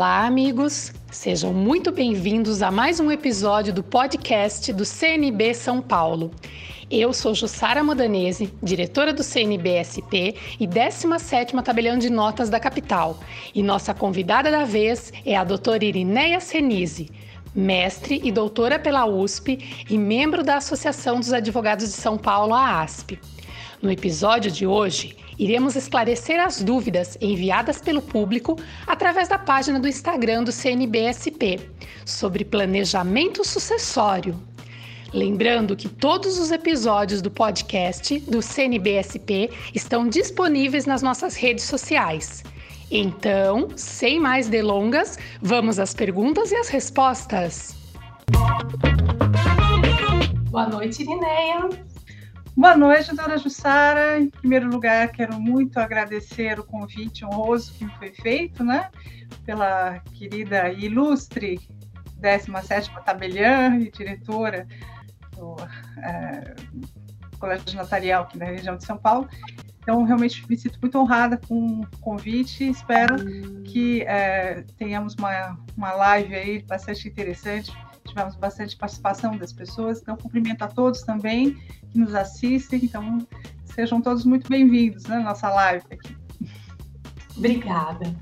Olá, amigos! Sejam muito bem-vindos a mais um episódio do podcast do CNB São Paulo. Eu sou Jussara Modanese, diretora do CNBSP e 17ª Tabelião de Notas da capital. E nossa convidada da vez é a doutora Irineia Senise, mestre e doutora pela USP e membro da Associação dos Advogados de São Paulo, a ASP. No episódio de hoje, iremos esclarecer as dúvidas enviadas pelo público através da página do Instagram do CNBSP sobre planejamento sucessório. Lembrando que todos os episódios do podcast do CNBSP estão disponíveis nas nossas redes sociais. Então, sem mais delongas, vamos às perguntas e às respostas. Boa noite, Irineia. Boa noite, doutora Jussara. Em primeiro lugar, quero muito agradecer o convite honroso que me foi feito, né, pela querida e ilustre 17ª tabeliã e diretora do é, Colégio Notarial aqui na região de São Paulo. Então, realmente me sinto muito honrada com o convite. Espero que é, tenhamos uma, uma live aí bastante interessante. Tivemos bastante participação das pessoas. Então, cumprimento a todos também que nos assistem. Então, sejam todos muito bem-vindos na né, nossa live aqui. Obrigada.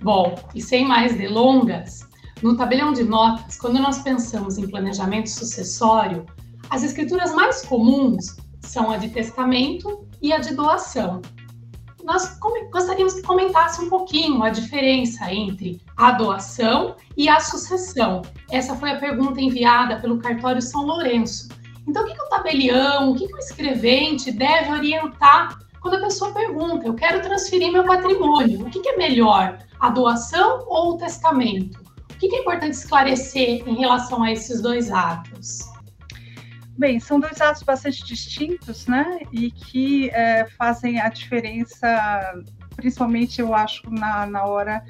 Bom, e sem mais delongas, no tabelião de notas, quando nós pensamos em planejamento sucessório, as escrituras mais comuns são a de testamento e a de doação. Nós gostaríamos que comentasse um pouquinho a diferença entre a doação e a sucessão. Essa foi a pergunta enviada pelo cartório São Lourenço. Então, o que, que o tabelião, o que, que o escrevente deve orientar quando a pessoa pergunta: eu quero transferir meu patrimônio, o que, que é melhor, a doação ou o testamento? O que, que é importante esclarecer em relação a esses dois atos? Bem, são dois atos bastante distintos, né? E que é, fazem a diferença, principalmente, eu acho, na, na hora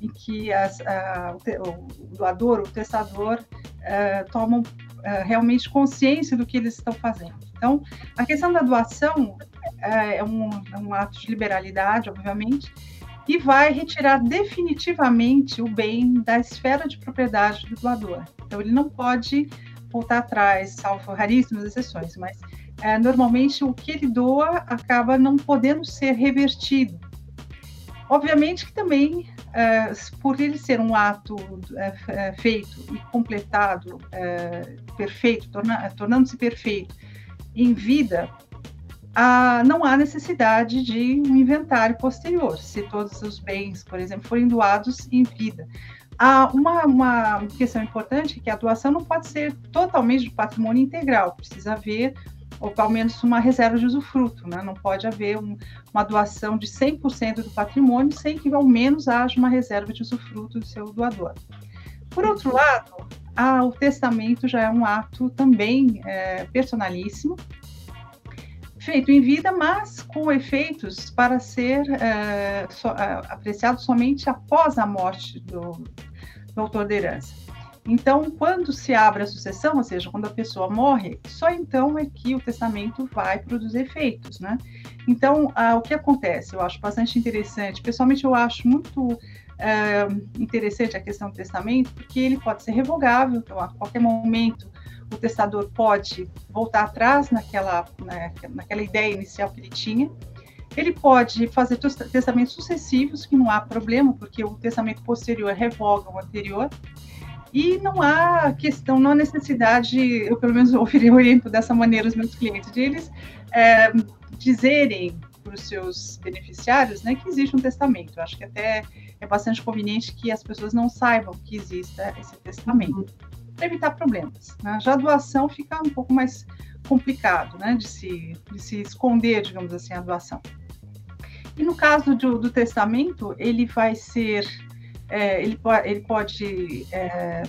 em que as, a, o, doador, o testador, é, tomam é, realmente consciência do que eles estão fazendo. Então, a questão da doação é, é um, é um ato de liberalidade, obviamente, e vai retirar definitivamente o bem da esfera de propriedade do doador. Então, ele não pode voltar atrás, salvo raríssimas exceções, mas é, normalmente o que ele doa acaba não podendo ser revertido. Obviamente que também é, por ele ser um ato é, é feito e completado, é, perfeito, torna, tornando-se perfeito em vida, não há necessidade de um inventário posterior, se todos os bens, por exemplo, forem doados em vida. Há uma, uma questão importante é que a doação não pode ser totalmente de patrimônio integral, precisa haver ou ao menos uma reserva de usufruto, né? Não pode haver um, uma doação de 100% do patrimônio sem que ao menos haja uma reserva de usufruto do seu doador. Por outro lado, o testamento já é um ato também é, personalíssimo, feito em vida, mas com efeitos para ser é, so, é, apreciado somente após a morte do, do autor da herança. Então, quando se abre a sucessão, ou seja, quando a pessoa morre, só então é que o testamento vai produzir efeitos, né? Então, ah, o que acontece? Eu acho bastante interessante, pessoalmente eu acho muito é, interessante a questão do testamento, porque ele pode ser revogável, então a qualquer momento o testador pode voltar atrás naquela, né, naquela ideia inicial que ele tinha, ele pode fazer testamentos sucessivos, que não há problema, porque o testamento posterior revoga o anterior, e não há questão, não há necessidade, eu pelo menos oriento dessa maneira os meus clientes, de eles é, dizerem para os seus beneficiários né, que existe um testamento. Eu acho que até é bastante conveniente que as pessoas não saibam que exista esse testamento, para evitar problemas. Né? Já a doação fica um pouco mais complicado né, de, se, de se esconder, digamos assim, a doação. E no caso do, do testamento, ele vai ser é, ele, ele pode é,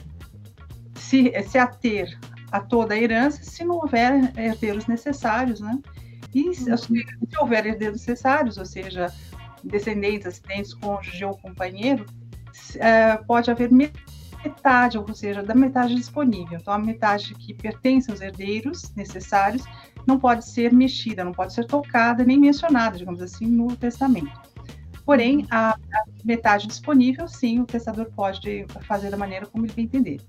se, se ater a toda a herança se não houver herdeiros necessários, né? E se, uhum. se houver herdeiros necessários, ou seja, descendentes, assistentes, cônjuge ou companheiro, é, pode haver metade, ou seja, da metade disponível. Então, a metade que pertence aos herdeiros necessários não pode ser mexida, não pode ser tocada nem mencionada, digamos assim, no testamento. Porém, a, a, metade disponível, sim, o testador pode fazer da maneira como ele entender.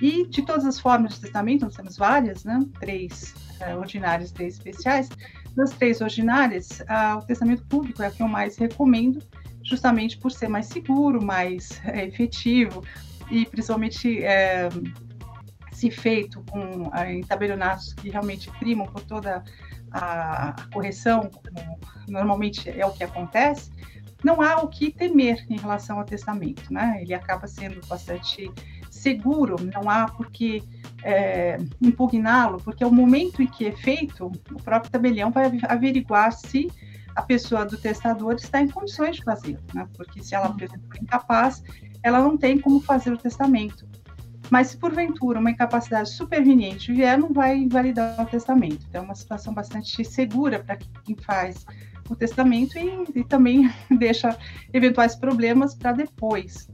E de todas as formas de testamento, nós temos várias, né? Três uh, ordinárias, três especiais. Das três ordinárias, o testamento público é o que eu mais recomendo, justamente por ser mais seguro, mais é, efetivo e principalmente é, se feito com em tabelionatos que realmente primam por toda a, a correção, normalmente é o que acontece, não há o que temer em relação ao testamento, né? Ele acaba sendo bastante seguro, não há por que é, impugná-lo, porque é o momento em que é feito, o próprio tabelião vai averiguar se a pessoa do testador está em condições de fazer, né? porque se ela, por exemplo, é incapaz, ela não tem como fazer o testamento. Mas se porventura uma incapacidade superveniente vier, não vai invalidar o testamento. Então, é uma situação bastante segura para quem faz o testamento e, e também deixa eventuais problemas para depois.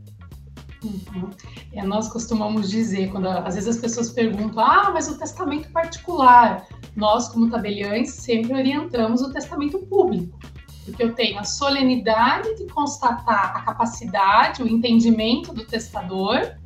Uhum. É, nós costumamos dizer, quando às vezes as pessoas perguntam, ah, mas o testamento particular, nós, como tabeliães, sempre orientamos o testamento público, porque eu tenho a solenidade de constatar a capacidade, o entendimento do testador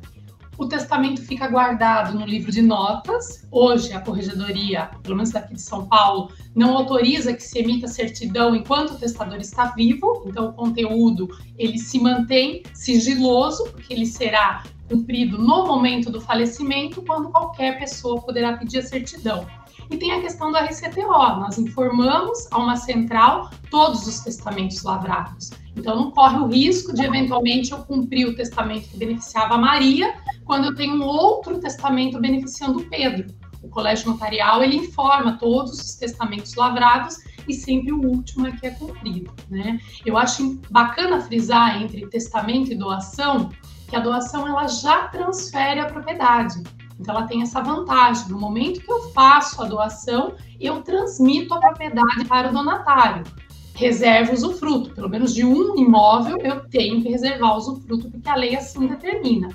o testamento fica guardado no livro de notas. Hoje, a corregedoria, pelo menos daqui de São Paulo, não autoriza que se emita certidão enquanto o testador está vivo. Então, o conteúdo ele se mantém sigiloso, porque ele será cumprido no momento do falecimento, quando qualquer pessoa poderá pedir a certidão. E tem a questão do RCTO. Nós informamos a uma central todos os testamentos lavrados. Então, não corre o risco de, eventualmente, eu cumprir o testamento que beneficiava a Maria, quando eu tenho um outro testamento beneficiando o Pedro. O colégio notarial, ele informa todos os testamentos lavrados e sempre o último é que é cumprido, né? Eu acho bacana frisar entre testamento e doação, que a doação, ela já transfere a propriedade. Então, ela tem essa vantagem. No momento que eu faço a doação, eu transmito a propriedade para o donatário reserva usufruto. Pelo menos de um imóvel eu tenho que reservar usufruto, porque a lei assim determina.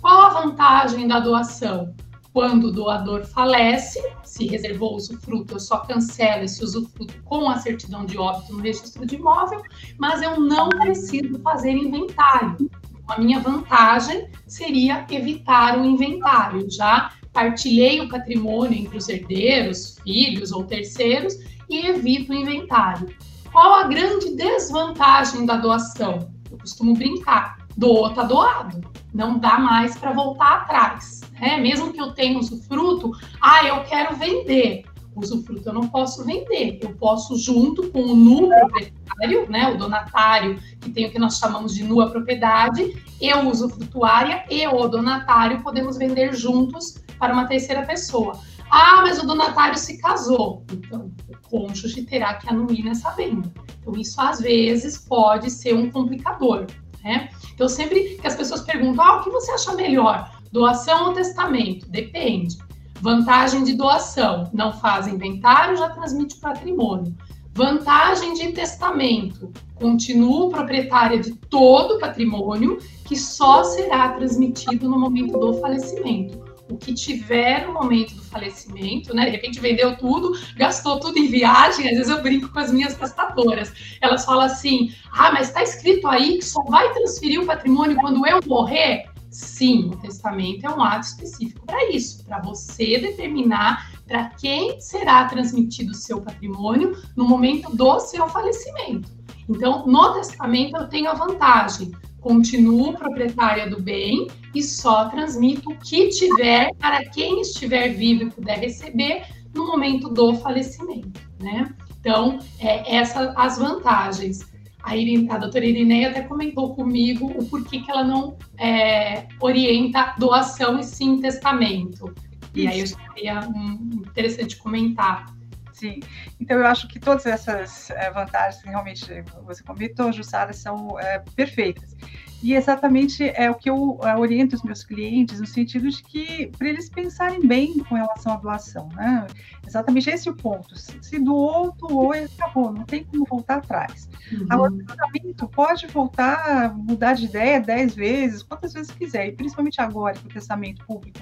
Qual a vantagem da doação? Quando o doador falece, se reservou usufruto, eu só cancelo esse usufruto com a certidão de óbito no registro de imóvel, mas eu não preciso fazer inventário. A minha vantagem seria evitar o inventário. Já partilhei o patrimônio entre os herdeiros, filhos ou terceiros e evito o inventário. Qual a grande desvantagem da doação? Eu costumo brincar. Doou, tá doado. Não dá mais para voltar atrás. Né? Mesmo que eu tenha usufruto, ah, eu quero vender. Usufruto eu não posso vender. Eu posso, junto com o nu proprietário, né, o donatário, que tem o que nós chamamos de nua propriedade, eu, usufrutuária, e o donatário podemos vender juntos para uma terceira pessoa. Ah, mas o donatário se casou. Então, o cônjuge terá que anuir nessa venda. Então, isso às vezes pode ser um complicador. Né? Então, sempre que as pessoas perguntam, ah, o que você acha melhor? Doação ou testamento? Depende. Vantagem de doação: não faz inventário, já transmite patrimônio. Vantagem de testamento: continuo proprietária de todo o patrimônio que só será transmitido no momento do falecimento o que tiver no momento do falecimento, né? De repente vendeu tudo, gastou tudo em viagem. Às vezes eu brinco com as minhas testadoras. Elas falam assim: ah, mas está escrito aí que só vai transferir o patrimônio quando eu morrer? Sim, o testamento é um ato específico para isso, para você determinar para quem será transmitido o seu patrimônio no momento do seu falecimento. Então, no testamento eu tenho a vantagem continuo proprietária do bem e só transmito o que tiver para quem estiver vivo e puder receber no momento do falecimento, né? Então, é, essas as vantagens. A, Irine, a doutora Irineia até comentou comigo o porquê que ela não é, orienta doação e sim testamento. Isso. E aí eu seria um, interessante comentar. Sim, então eu acho que todas essas é, vantagens que realmente você comentou, Jussara, são é, perfeitas. E exatamente é o que eu oriento os meus clientes, no sentido de que, para eles pensarem bem com relação à doação, né? Exatamente esse é o ponto. Se doou, doou e acabou, não tem como voltar atrás. Uhum. Agora, o tratamento pode voltar, mudar de ideia dez vezes, quantas vezes quiser, e principalmente agora que o testamento público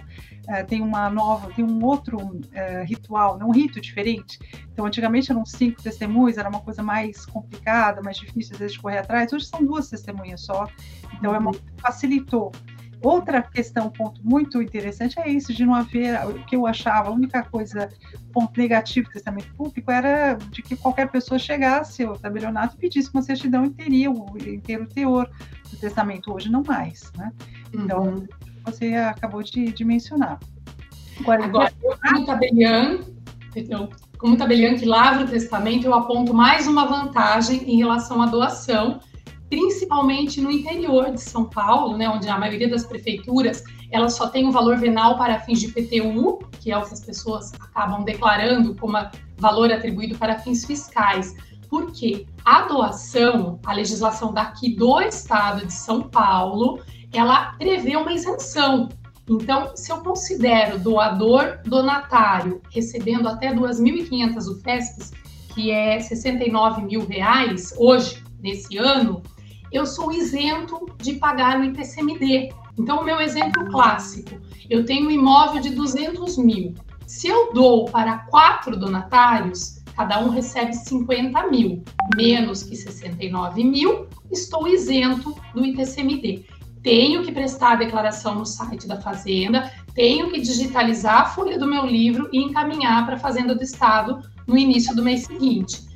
uh, tem uma nova, tem um outro uh, ritual, né, um rito diferente. Então, antigamente eram cinco testemunhas, era uma coisa mais complicada, mais difícil às vezes de correr atrás. Hoje são duas testemunhas só, então é uma, facilitou. Outra questão, ponto muito interessante é isso, de não haver, o que eu achava, a única coisa, ponto negativo do testamento público era de que qualquer pessoa chegasse ao tabelionato e pedisse uma certidão e teria o inteiro teor do testamento, hoje não mais, né? Então, uhum. Você acabou de, de mencionar. Agora, Agora eu, como tabelião, então, como tabelião que lavra o testamento, eu aponto mais uma vantagem em relação à doação, principalmente no interior de São Paulo, né, onde a maioria das prefeituras elas só tem um valor venal para fins de PTU, que é o que as pessoas acabam declarando como valor atribuído para fins fiscais. Porque a doação, a legislação daqui do estado de São Paulo, ela prevê uma isenção. Então, se eu considero doador donatário recebendo até 2.500 UFESPs, que é 69 mil reais hoje, nesse ano, eu sou isento de pagar o IPCMD. Então, o meu exemplo clássico, eu tenho um imóvel de 200 mil. Se eu dou para quatro donatários, cada um recebe 50 mil, menos que 69 mil, estou isento do ITCMD. Tenho que prestar a declaração no site da Fazenda, tenho que digitalizar a folha do meu livro e encaminhar para a Fazenda do Estado no início do mês seguinte.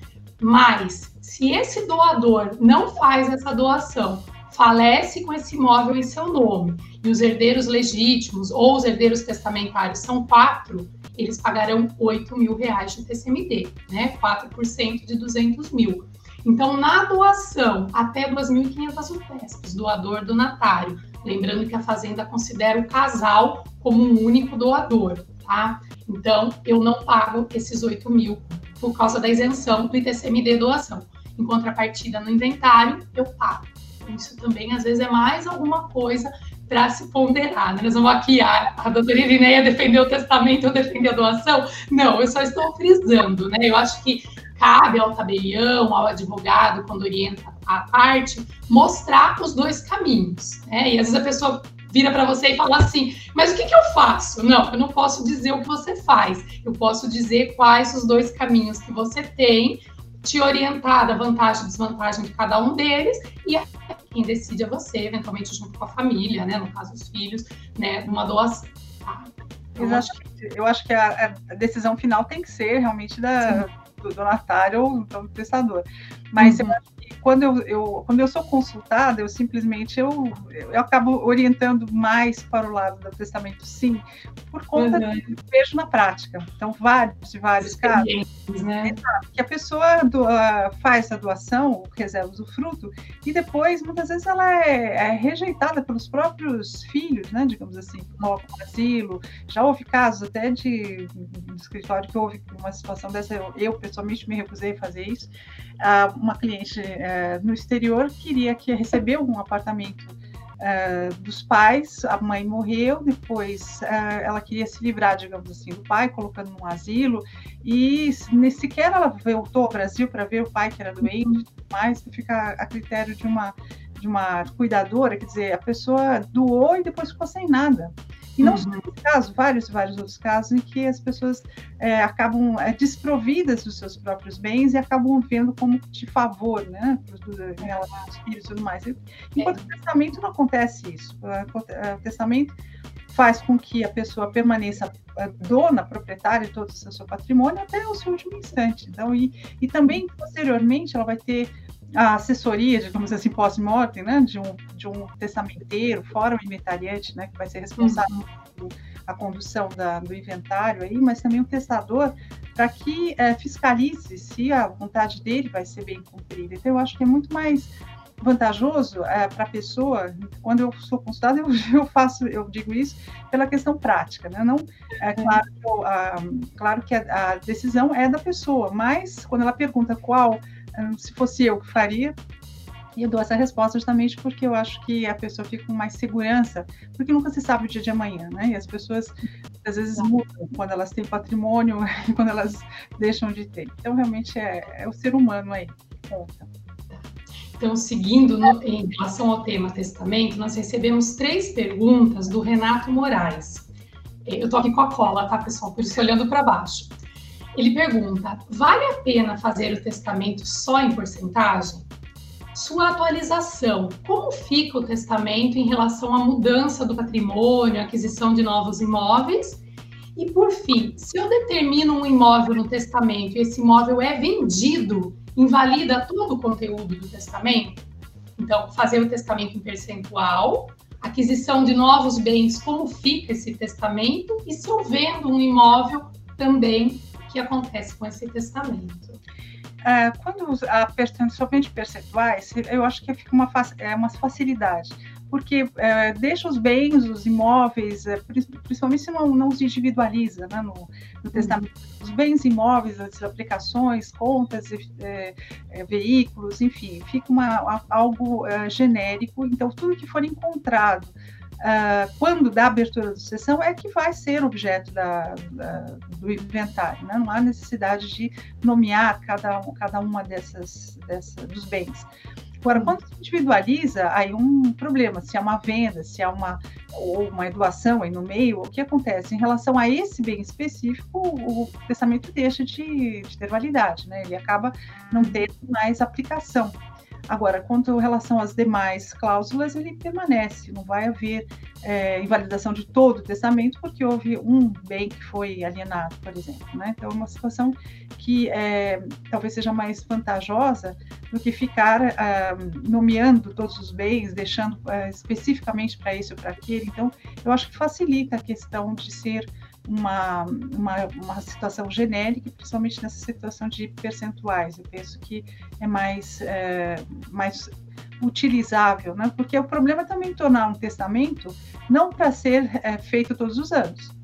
Mas se esse doador não faz essa doação, falece com esse imóvel em seu nome, e os herdeiros legítimos ou os herdeiros testamentários são quatro, eles pagarão 8 mil reais de TCMD, né? 4% de 200 mil. Então, na doação até 2.500 UFESPs, doador donatário, lembrando que a Fazenda considera o casal como um único doador, tá? Então, eu não pago esses 8 mil por causa da isenção do ITCMD doação em contrapartida no inventário, eu pago. Isso também, às vezes, é mais alguma coisa para se ponderar. Né? Nós vamos aqui, a, a doutora Irineia defendeu o testamento, eu defendi a doação. Não, eu só estou frisando. Né? Eu acho que cabe ao tabelião, ao advogado, quando orienta a parte, mostrar os dois caminhos. Né? E às vezes a pessoa vira para você e fala assim: mas o que, que eu faço? Não, eu não posso dizer o que você faz. Eu posso dizer quais os dois caminhos que você tem te orientar da vantagem e desvantagem de cada um deles e quem decide é você, eventualmente junto com a família, né, no caso os filhos, né, numa doação. Tá? Eu acho que, eu acho que a, a, decisão final tem que ser realmente da, donatário ou do prestador. Mas uhum. eu acho quando eu, eu, quando eu sou consultada, eu simplesmente eu, eu acabo orientando mais para o lado do testamento sim, por conta uhum. que eu vejo na prática. Então, vários e vários casos. Né? Que a pessoa do, uh, faz a doação, reserva o fruto, e depois, muitas vezes, ela é, é rejeitada pelos próprios filhos, né? Digamos assim, no asilo. Já houve casos até de, de escritório que houve uma situação dessa, eu, eu pessoalmente me recusei a fazer isso. Uh, uma cliente uh, no exterior queria que recebeu um apartamento uh, dos pais, a mãe morreu, depois uh, ela queria se livrar, digamos assim, do pai, colocando num asilo, e nem sequer ela voltou ao Brasil para ver o pai que era doente, mais fica a critério de uma de uma cuidadora, quer dizer, a pessoa doou e depois ficou sem nada. E não só uhum. nesse caso, vários, vários outros casos em que as pessoas é, acabam é, desprovidas dos seus próprios bens e acabam vendo como de favor, né, em relação aos filhos e tudo mais. Enquanto é. o testamento não acontece isso. O testamento faz com que a pessoa permaneça dona, proprietária de todo o seu patrimônio até o seu último instante. Então, e, e também, posteriormente, ela vai ter a assessoria, digamos assim, pós-mortem, né, de um, de um testamenteiro, fora o inventariante, né, que vai ser responsável uhum. a condução da, do inventário aí, mas também o testador, para que é, fiscalize se a vontade dele vai ser bem cumprida. Então, eu acho que é muito mais vantajoso é, para a pessoa, quando eu sou consultada, eu, eu, faço, eu digo isso pela questão prática, né? Não, é claro, eu, a, claro que a, a, decisão é da pessoa, mas quando ela pergunta qual se fosse eu que faria, e eu dou essa resposta justamente porque eu acho que a pessoa fica com mais segurança, porque nunca se sabe o dia de amanhã, né? E as pessoas às vezes mudam quando elas têm patrimônio e quando elas deixam de ter. Então, realmente é, é o ser humano aí que conta. Então, seguindo no, em relação ao tema testamento, nós recebemos três perguntas do Renato Moraes. eu tô aqui com a cola, tá, pessoal? Por isso olhando para baixo. Ele pergunta: vale a pena fazer o testamento só em porcentagem? Sua atualização. Como fica o testamento em relação à mudança do patrimônio, aquisição de novos imóveis? E por fim, se eu determino um imóvel no testamento e esse imóvel é vendido, invalida todo o conteúdo do testamento? Então, fazer o testamento em percentual, aquisição de novos bens, como fica esse testamento? E se eu vendo um imóvel, também que acontece com esse testamento? É, quando a somente percentuais, eu acho que fica uma, é uma facilidade, porque é, deixa os bens, os imóveis, é, principalmente se não, não os individualiza né, no, no, uhum. testamento, os bens imóveis, as aplicações, contas, é, é, veículos, enfim, fica uma, algo genérico, então tudo que for encontrado uh, quando da abertura da sessão, é que vai ser objeto da, da, do inventário. Né? Não há necessidade de nomear cada, cada uma dessas, dessa, dos bens. Agora, quando se individualiza, aí um problema, se é uma venda, se é uma, ou uma doação aí no meio, o que acontece? Em relação a esse bem específico, o testamento deixa de, de ter validade, né? Ele acaba não tendo mais aplicação. Agora, quanto relação às demais cláusulas, ele permanece, não vai haver é, invalidação de todo o testamento, porque houve um bem que foi alienado, por exemplo. Né? Então, é uma situação que é, talvez seja mais vantajosa do que ficar ah, nomeando todos os bens, deixando ah, especificamente para isso ou para aquele. Então, eu acho que facilita a questão de ser uma, uma, uma, situação genérica, principalmente nessa situação de percentuais. Eu penso que é mais, é, mais utilizável, né? porque o problema é também tornar um testamento não para ser é, feito todos os anos.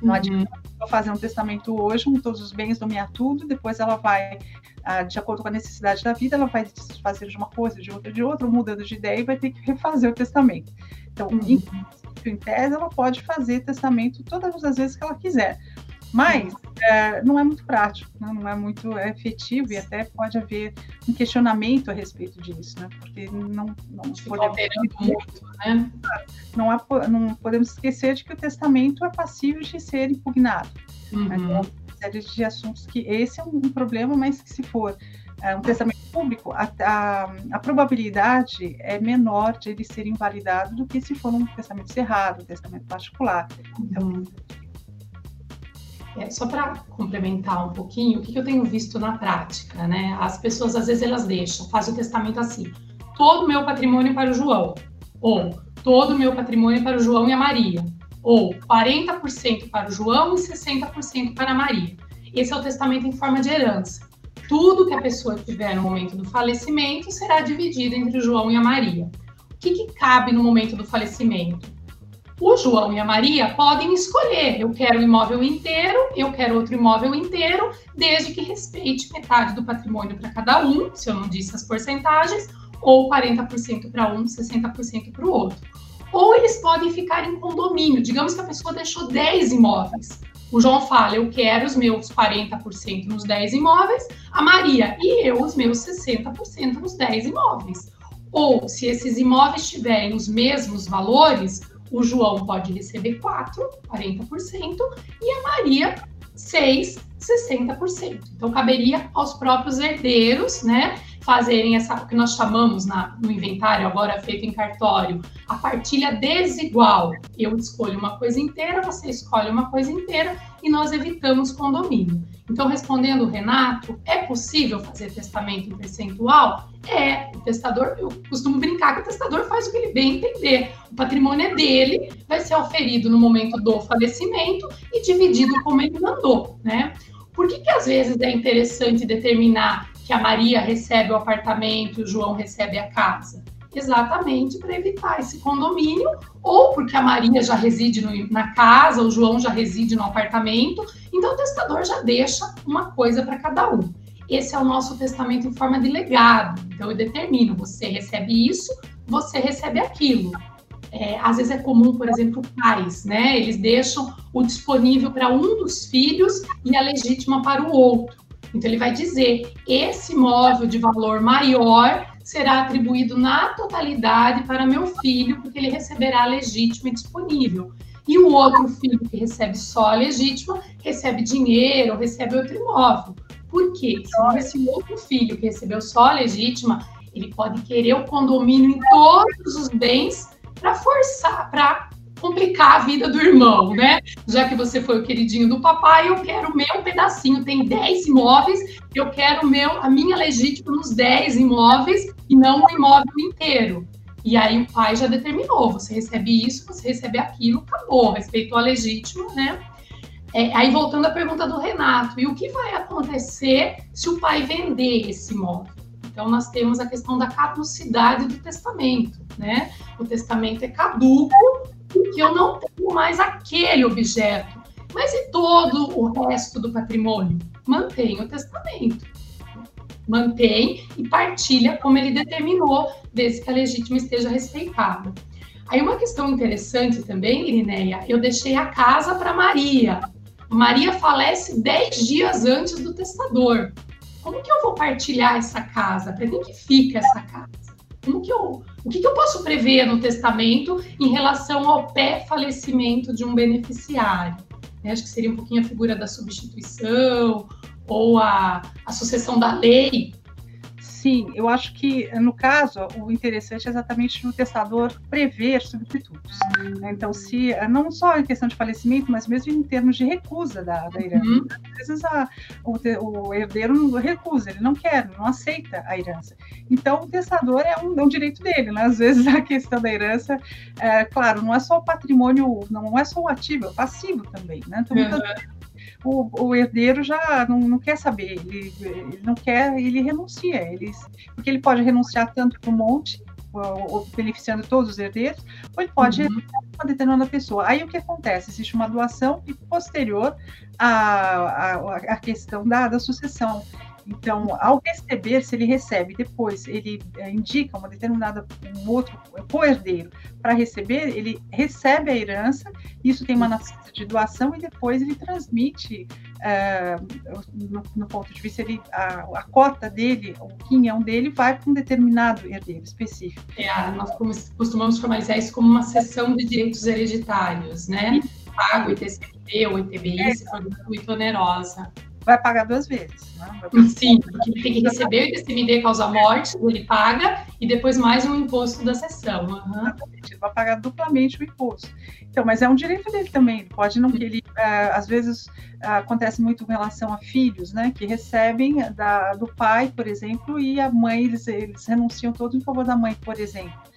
Não uhum. adianta fazer um testamento hoje, com todos os bens, nomear tudo, depois ela vai, ah, de acordo com a necessidade da vida, ela vai fazer de uma coisa, de outra, de outra, mudando de ideia e vai ter que refazer o testamento. Então, uhum em tese, ela pode fazer testamento todas as vezes que ela quiser. Mas é, não é muito prático, né? não é muito efetivo e até pode haver um questionamento a respeito disso, né? porque não, não podemos, muito, né? não, há, não podemos esquecer de que o testamento é passível de ser impugnado. Uhum. Né? Então, uma série de assuntos que esse é um problema, mas que se for é, um testamento público, a, a, a, probabilidade é menor de ele ser invalidado do que se for um testamento cerrado, um testamento particular. Então, é, só para complementar um pouquinho, o que, que, eu tenho visto na prática, né? As pessoas às vezes elas deixam, fazem o testamento assim: todo o meu patrimônio para o João, ou todo o meu patrimônio para o João e a Maria, ou 40% para o João e 60% para a Maria. Esse é o testamento em forma de herança tudo que a pessoa tiver no momento do falecimento será dividido entre o João e a Maria. O que, que cabe no momento do falecimento? O João e a Maria podem escolher: eu quero o imóvel inteiro, eu quero outro imóvel inteiro, desde que respeite metade do patrimônio para cada um, se eu não disse as porcentagens, ou 40% para um, 60% para o outro. Ou eles podem ficar em condomínio. Digamos que a pessoa deixou 10 imóveis. O João fala: eu quero os meus 40% nos 10 imóveis, a Maria e eu os meus 60% nos 10 imóveis. Ou, se esses imóveis tiverem os mesmos valores, o João pode receber 4, 40%, e a Maria 6, 60%. Então, caberia aos próprios herdeiros, né? Fazerem essa, o que nós chamamos na, no inventário, agora feito em cartório, a partilha desigual. Eu escolho uma coisa inteira, você escolhe uma coisa inteira e nós evitamos condomínio. Então, respondendo o Renato, é possível fazer testamento em percentual? É, o testador, eu costumo brincar que o testador faz o que ele bem entender. O patrimônio é dele, vai ser oferido no momento do falecimento e dividido como ele mandou, né? Por que, que às vezes é interessante determinar que a Maria recebe o apartamento e o João recebe a casa? Exatamente para evitar esse condomínio, ou porque a Maria já reside no, na casa, o João já reside no apartamento, então o testador já deixa uma coisa para cada um. Esse é o nosso testamento em forma de legado. Então eu determino, você recebe isso, você recebe aquilo. É, às vezes é comum, por exemplo, pais, né? Eles deixam o disponível para um dos filhos e a legítima para o outro. Então, ele vai dizer: esse imóvel de valor maior será atribuído na totalidade para meu filho, porque ele receberá legítimo e disponível. e o outro filho que recebe só a legítima recebe dinheiro, recebe outro imóvel. Por quê? Se esse outro filho que recebeu só a legítima, ele pode querer o condomínio em todos os bens para forçar, para complicar a vida do irmão, né? Já que você foi o queridinho do papai, eu quero o meu pedacinho. Tem 10 imóveis, eu quero meu, a minha legítima nos 10 imóveis e não o imóvel inteiro. E aí o pai já determinou, você recebe isso, você recebe aquilo, acabou, respeitou a legítima, né? É, aí voltando à pergunta do Renato, e o que vai acontecer se o pai vender esse imóvel? Então nós temos a questão da caducidade do testamento, né? O testamento é caduco porque eu não tenho mais aquele objeto. Mas e todo o resto do patrimônio? Mantém o testamento mantém e partilha como ele determinou, desde que a legítima esteja respeitada. Aí uma questão interessante também, Irineia, eu deixei a casa para Maria. Maria falece dez dias antes do testador. Como que eu vou partilhar essa casa? Para quem que fica essa casa? Como que eu, o que, que eu posso prever no testamento em relação ao pré-falecimento de um beneficiário? Acho que seria um pouquinho a figura da substituição ou a, a sucessão da lei Sim, eu acho que, no caso, o interessante é exatamente o testador prever substitutos. Né? Então, se não só em questão de falecimento, mas mesmo em termos de recusa da, da herança. Uhum. Às vezes a, o, o, herdeiro não recusa, ele não quer, não aceita a herança. Então, o testador é um, é um direito dele. Né? Às vezes a questão da herança, é, claro, não é só o patrimônio, não é só o ativo, é o passivo também. Né? Então, uhum o, o herdeiro já não, não quer saber, ele, ele, não quer, ele renuncia, ele, porque ele pode renunciar tanto para o monte, ou, ou, beneficiando todos os herdeiros, ou ele pode uhum. uma determinada pessoa. Aí o que acontece? Existe uma doação e posterior à, à, à questão da, da sucessão. Então, ao receber, se ele recebe, depois ele é, indica uma determinada um outro co-herdeiro para receber, ele recebe a herança, isso tem uma nascência de doação e depois ele transmite uh, no, no, ponto de vista ele a, a, cota dele, o quinhão dele vai para um determinado herdeiro específico. É, nós costumamos formalizar isso como uma cessão de direitos hereditários, né? Pago ITCP ou ITBI, é. se for gratuito onerosa vai pagar duas vezes. Né? Sim, porque ele tem que receber o ITCMD causa morte, ele paga, e depois mais um imposto da sessão. Uhum. Ele vai pagar duplamente o imposto. Então, mas é um direito dele também. Pode não que ele, uh, às vezes, uh, acontece muito em relação a filhos, né, que recebem da, do pai, por exemplo, e a mãe, eles, eles renunciam todos em favor da mãe, por exemplo.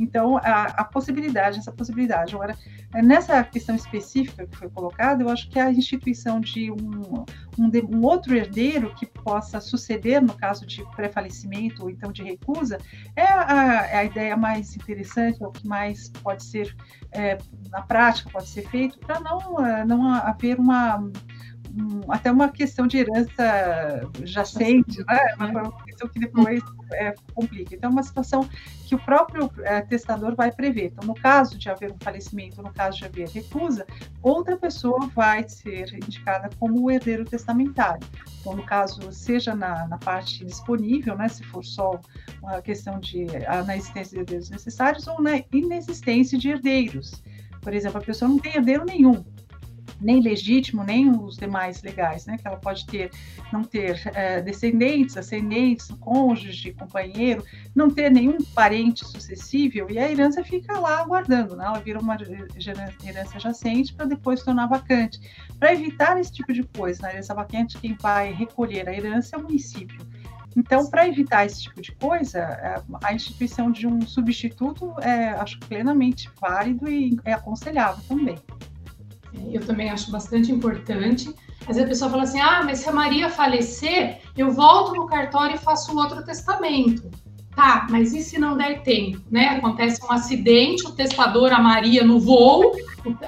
Então, a, a, possibilidade, essa possibilidade. Agora, nessa questão específica que foi colocada, eu acho que a instituição de um, um, um outro herdeiro que possa suceder no caso de pré-falecimento ou então de recusa é a, é a, ideia mais interessante, é o que mais pode ser, é, na prática, pode ser feito, para não, é, não haver uma um, até uma questão de herança jacente, né? uma questão que depois é, complica. Então, é uma situação que o próprio é, testador vai prever. Então, no caso de haver um falecimento, no caso de haver recusa, outra pessoa vai ser indicada como o herdeiro testamentário. Então, no caso, seja na, na parte disponível, né, se for só uma questão de na existência de herdeiros necessários, ou na inexistência de herdeiros. Por exemplo, a pessoa não tem herdeiro nenhum, nem legítimo, nem os demais legais, né? Que ela pode ter, não ter é, descendentes, ascendentes, cônjuge, companheiro, não ter nenhum parente sucessível e a herança fica lá aguardando, né? Ela vira uma herança jacente para depois tornar vacante. Para evitar esse tipo de coisa, na herança vacante, quem vai recolher a herança é o município. Então, para evitar esse tipo de coisa, a instituição de um substituto é, acho plenamente válido e é aconselhável também. Eu também acho bastante importante. Às vezes a pessoa fala assim: ah, mas se a Maria falecer, eu volto no cartório e faço outro testamento. Tá, mas e se não der tempo, né? Acontece um acidente, o testador, a Maria, no voo,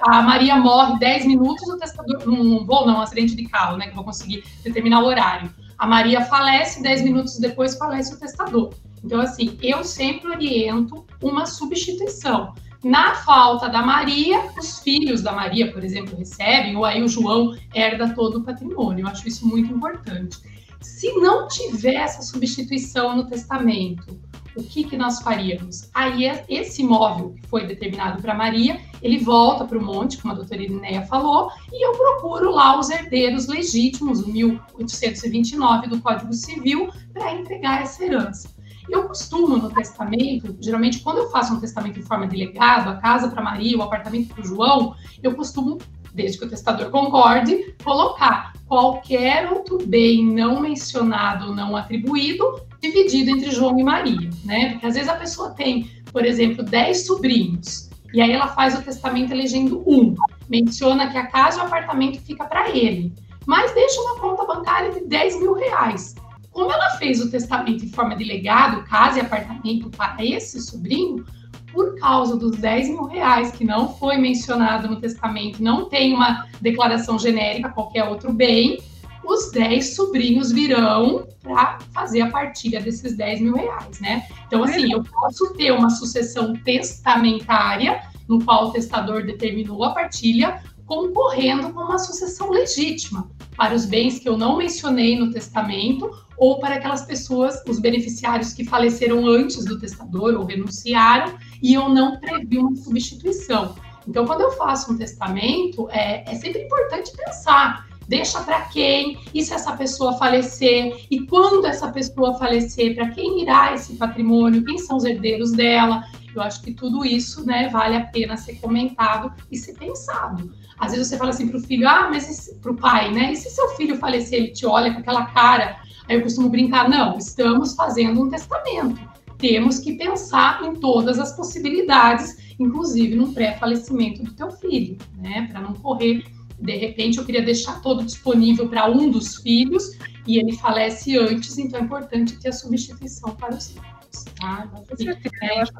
a Maria morre 10 minutos, o testador, num voo, não, um acidente de carro, né? Que vou conseguir determinar o horário. A Maria falece, 10 minutos depois falece o testador. Então, assim, eu sempre oriento uma substituição. Na falta da Maria, os filhos da Maria, por exemplo, recebem, ou aí o João herda todo o patrimônio. Eu acho isso muito importante. Se não tiver essa substituição no testamento, o que, que nós faríamos? Aí, esse imóvel que foi determinado para Maria, ele volta para o monte, como a doutora Irineia falou, e eu procuro lá os herdeiros legítimos, o 1829 do Código Civil, para entregar essa herança. Eu costumo no testamento, geralmente quando eu faço um testamento em forma de legado, a casa para Maria, o apartamento para o João, eu costumo, desde que o testador concorde, colocar qualquer outro bem não mencionado, não atribuído, dividido entre João e Maria, né? Porque às vezes a pessoa tem, por exemplo, 10 sobrinhos, e aí ela faz o testamento elegendo um, menciona que a casa e o apartamento fica para ele, mas deixa uma conta bancária de 10 mil reais. Como ela fez o testamento em forma de legado, casa e apartamento para esse sobrinho, por causa dos 10 mil reais que não foi mencionado no testamento, não tem uma declaração genérica, qualquer outro bem, os 10 sobrinhos virão para fazer a partilha desses 10 mil reais, né? Então, assim, eu posso ter uma sucessão testamentária, no qual o testador determinou a partilha, concorrendo com uma sucessão legítima para os bens que eu não mencionei no testamento ou para aquelas pessoas, os beneficiários que faleceram antes do testador ou renunciaram e eu não previ uma substituição. Então, quando eu faço um testamento, é, é sempre importante pensar deixa para quem, e se essa pessoa falecer, e quando essa pessoa falecer, para quem irá esse patrimônio, quem são os herdeiros dela. Eu acho que tudo isso, né, vale a pena ser comentado e ser pensado. Às vezes você fala assim para o filho, ah, mas para o pai, né? E se seu filho falecer, ele te olha com aquela cara? Aí eu costumo brincar, não, estamos fazendo um testamento. Temos que pensar em todas as possibilidades, inclusive no pré-falecimento do teu filho, né? Para não correr de repente eu queria deixar todo disponível para um dos filhos e ele falece antes, então é importante ter a substituição para os filhos. Tá? Com certeza, é, eu, acho,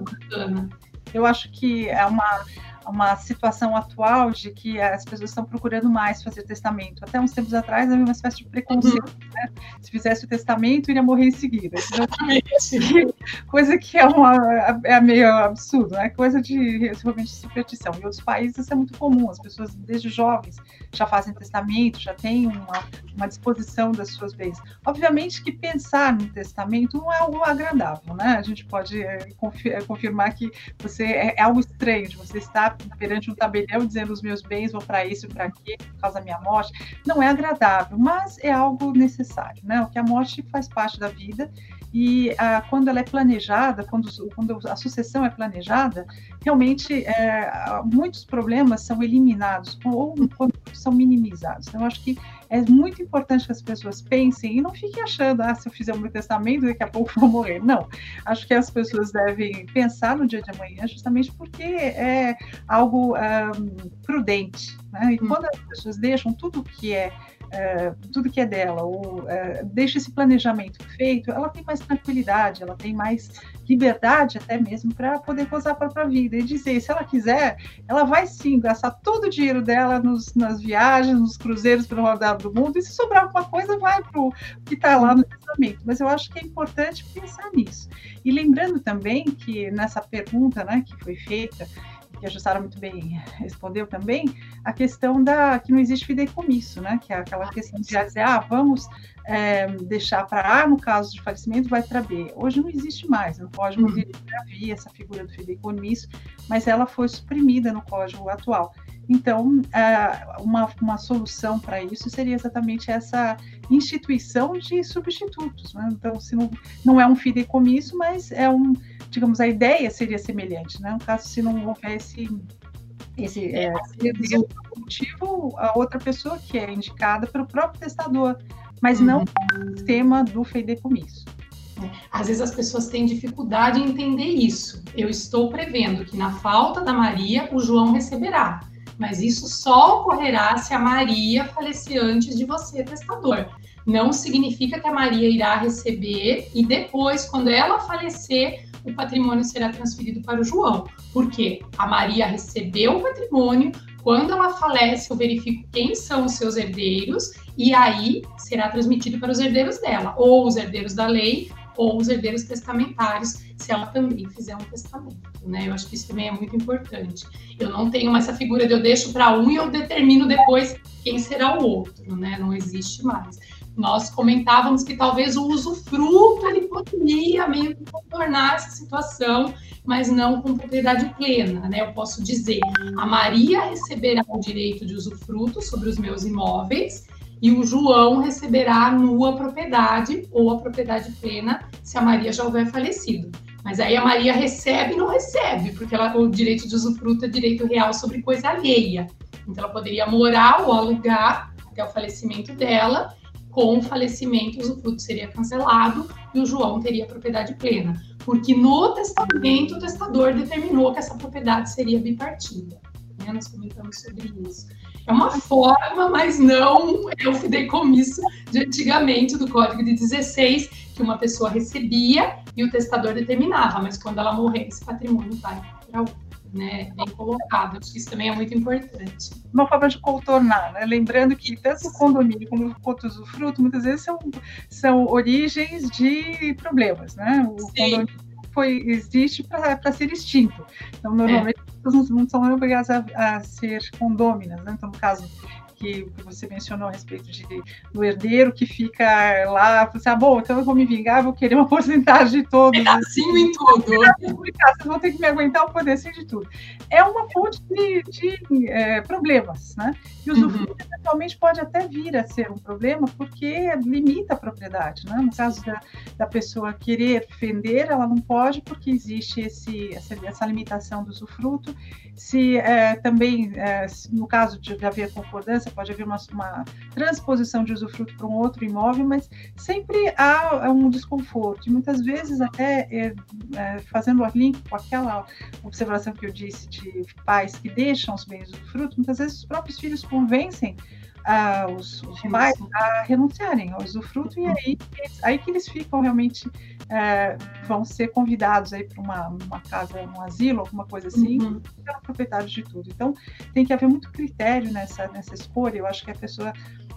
eu acho que é uma uma situação atual de que as pessoas estão procurando mais fazer testamento. Até uns tempos atrás havia uma espécie de preconceito, uhum. né? Se fizesse o testamento, iria morrer em seguida. coisa que é, uma, é meio absurdo, é né? coisa de realmente superstição. Em outros países isso é muito comum, as pessoas desde jovens já fazem testamento, já têm uma, uma disposição das suas bens. Obviamente que pensar no testamento não é algo agradável, né? A gente pode é, confirmar que você é, é algo estranho de você estar perante um tabelião dizendo os meus bens vão para isso, para aquilo, por causa da minha morte. Não é agradável, mas é algo necessário, né? O que a morte faz parte da vida e ah, quando ela é planejada, quando, quando, a sucessão é planejada, realmente é, muitos problemas são eliminados ou quando são minimizados. Então, eu acho que é muito importante que as pessoas pensem e não fiquem achando, ah, se eu fizer o meu testamento, daqui a pouco vou morrer. Não, acho que as pessoas devem pensar no dia de amanhã, justamente porque é algo um, prudente. Né? E hum. quando as pessoas deixam tudo que é é, tudo que é dela, ou é, deixa esse planejamento feito, ela tem mais tranquilidade, ela tem mais liberdade até mesmo para poder gozar a própria vida e dizer, se ela quiser, ela vai sim gastar todo o dinheiro dela nos, nas viagens, nos cruzeiros pelo rodado do mundo, e se sobrar alguma coisa, vai para o que está lá no testamento. Mas eu acho que é importante pensar nisso. E lembrando também que nessa pergunta né, que foi feita, que a Jussara muito bem respondeu também, a questão da que não existe fideicomisso, né? Que é aquela questão de dizer, ah, vamos é, deixar para A no caso de falecimento, vai para B. Hoje não existe mais, no Código uhum. havia essa figura do fideicomisso, mas ela foi suprimida no Código atual. Então, é, uma, uma solução para isso seria exatamente essa instituição de substitutos. Né? Então, se não, não é um fideicomisso, mas é um, digamos, a ideia seria semelhante. Né? No caso, se não houvesse esse é, motivo, a outra pessoa que é indicada pelo próprio testador, mas uhum. não o sistema do fideicomisso. Às vezes as pessoas têm dificuldade em entender isso. Eu estou prevendo que na falta da Maria, o João receberá mas isso só ocorrerá se a Maria falecer antes de você, testador. Não significa que a Maria irá receber e depois, quando ela falecer, o patrimônio será transferido para o João. Porque a Maria recebeu o patrimônio, quando ela falece, eu verifico quem são os seus herdeiros e aí será transmitido para os herdeiros dela, ou os herdeiros da lei, ou os herdeiros testamentários, se ela também fizer um testamento, né? Eu acho que isso também é muito importante. Eu não tenho essa figura de eu deixo para um e eu determino depois quem será o outro, né? Não existe mais. nós comentávamos que talvez o usufruto ele poderia meio que contornar essa situação, mas não com propriedade plena, né? Eu posso dizer, a Maria receberá o direito de usufruto sobre os meus imóveis e o João receberá a nua propriedade ou a propriedade plena se a Maria já houver falecido. Mas aí a Maria recebe e não recebe, porque ela, o direito de usufruto é direito real sobre coisa alheia. Então ela poderia morar ou alugar até o falecimento dela com o falecimento, o usufruto seria cancelado e o João teria propriedade plena. Porque no testamento, o testador determinou que essa propriedade seria bipartida. Né? Nós comentamos sobre isso. É uma forma, mas não é o fideicomisso de antigamente, do Código de 16, que uma pessoa recebia e o testador determinava, mas quando ela morrer, esse patrimônio vai para outro né, bem colocado. Acho que isso também é muito importante. Uma forma de contornar, né? Lembrando que tanto o condomínio como o usufruto muitas vezes são, são origens de problemas, né? O Sim. condomínio foi, existe para ser extinto. Então, normalmente, é. as pessoas não são obrigadas a, a ser condôminas, né? Então, no caso que você mencionou a respeito de, do herdeiro que fica lá, você, assim, ah, bom, então eu vou me vingar, vou querer uma porcentagem de todos. É assim em tudo. Vocês vão ter que me aguentar o poder assim de tudo. É uma fonte de, de é, problemas, né? E o usufruto uhum. eventualmente pode até vir a ser um problema porque limita a propriedade, né? No caso da, da pessoa querer vender, ela não pode porque existe esse, essa, essa limitação do usufruto. Se é, também, é, no caso de haver concordância, pode haver uma, uma transposição de usufruto para um outro imóvel, mas sempre há um desconforto. E muitas vezes, até é, é, fazendo o link com aquela observação que eu disse de pais que deixam os bens usufruto, muitas vezes os próprios filhos convencem ah, os, os pais a renunciarem ao usufruto e aí, aí que eles ficam realmente é, vão ser convidados aí para uma, uma casa, um asilo, alguma coisa assim, uhum. serão proprietários de tudo. Então tem que haver muito critério nessa, nessa escolha. Eu acho que a pessoa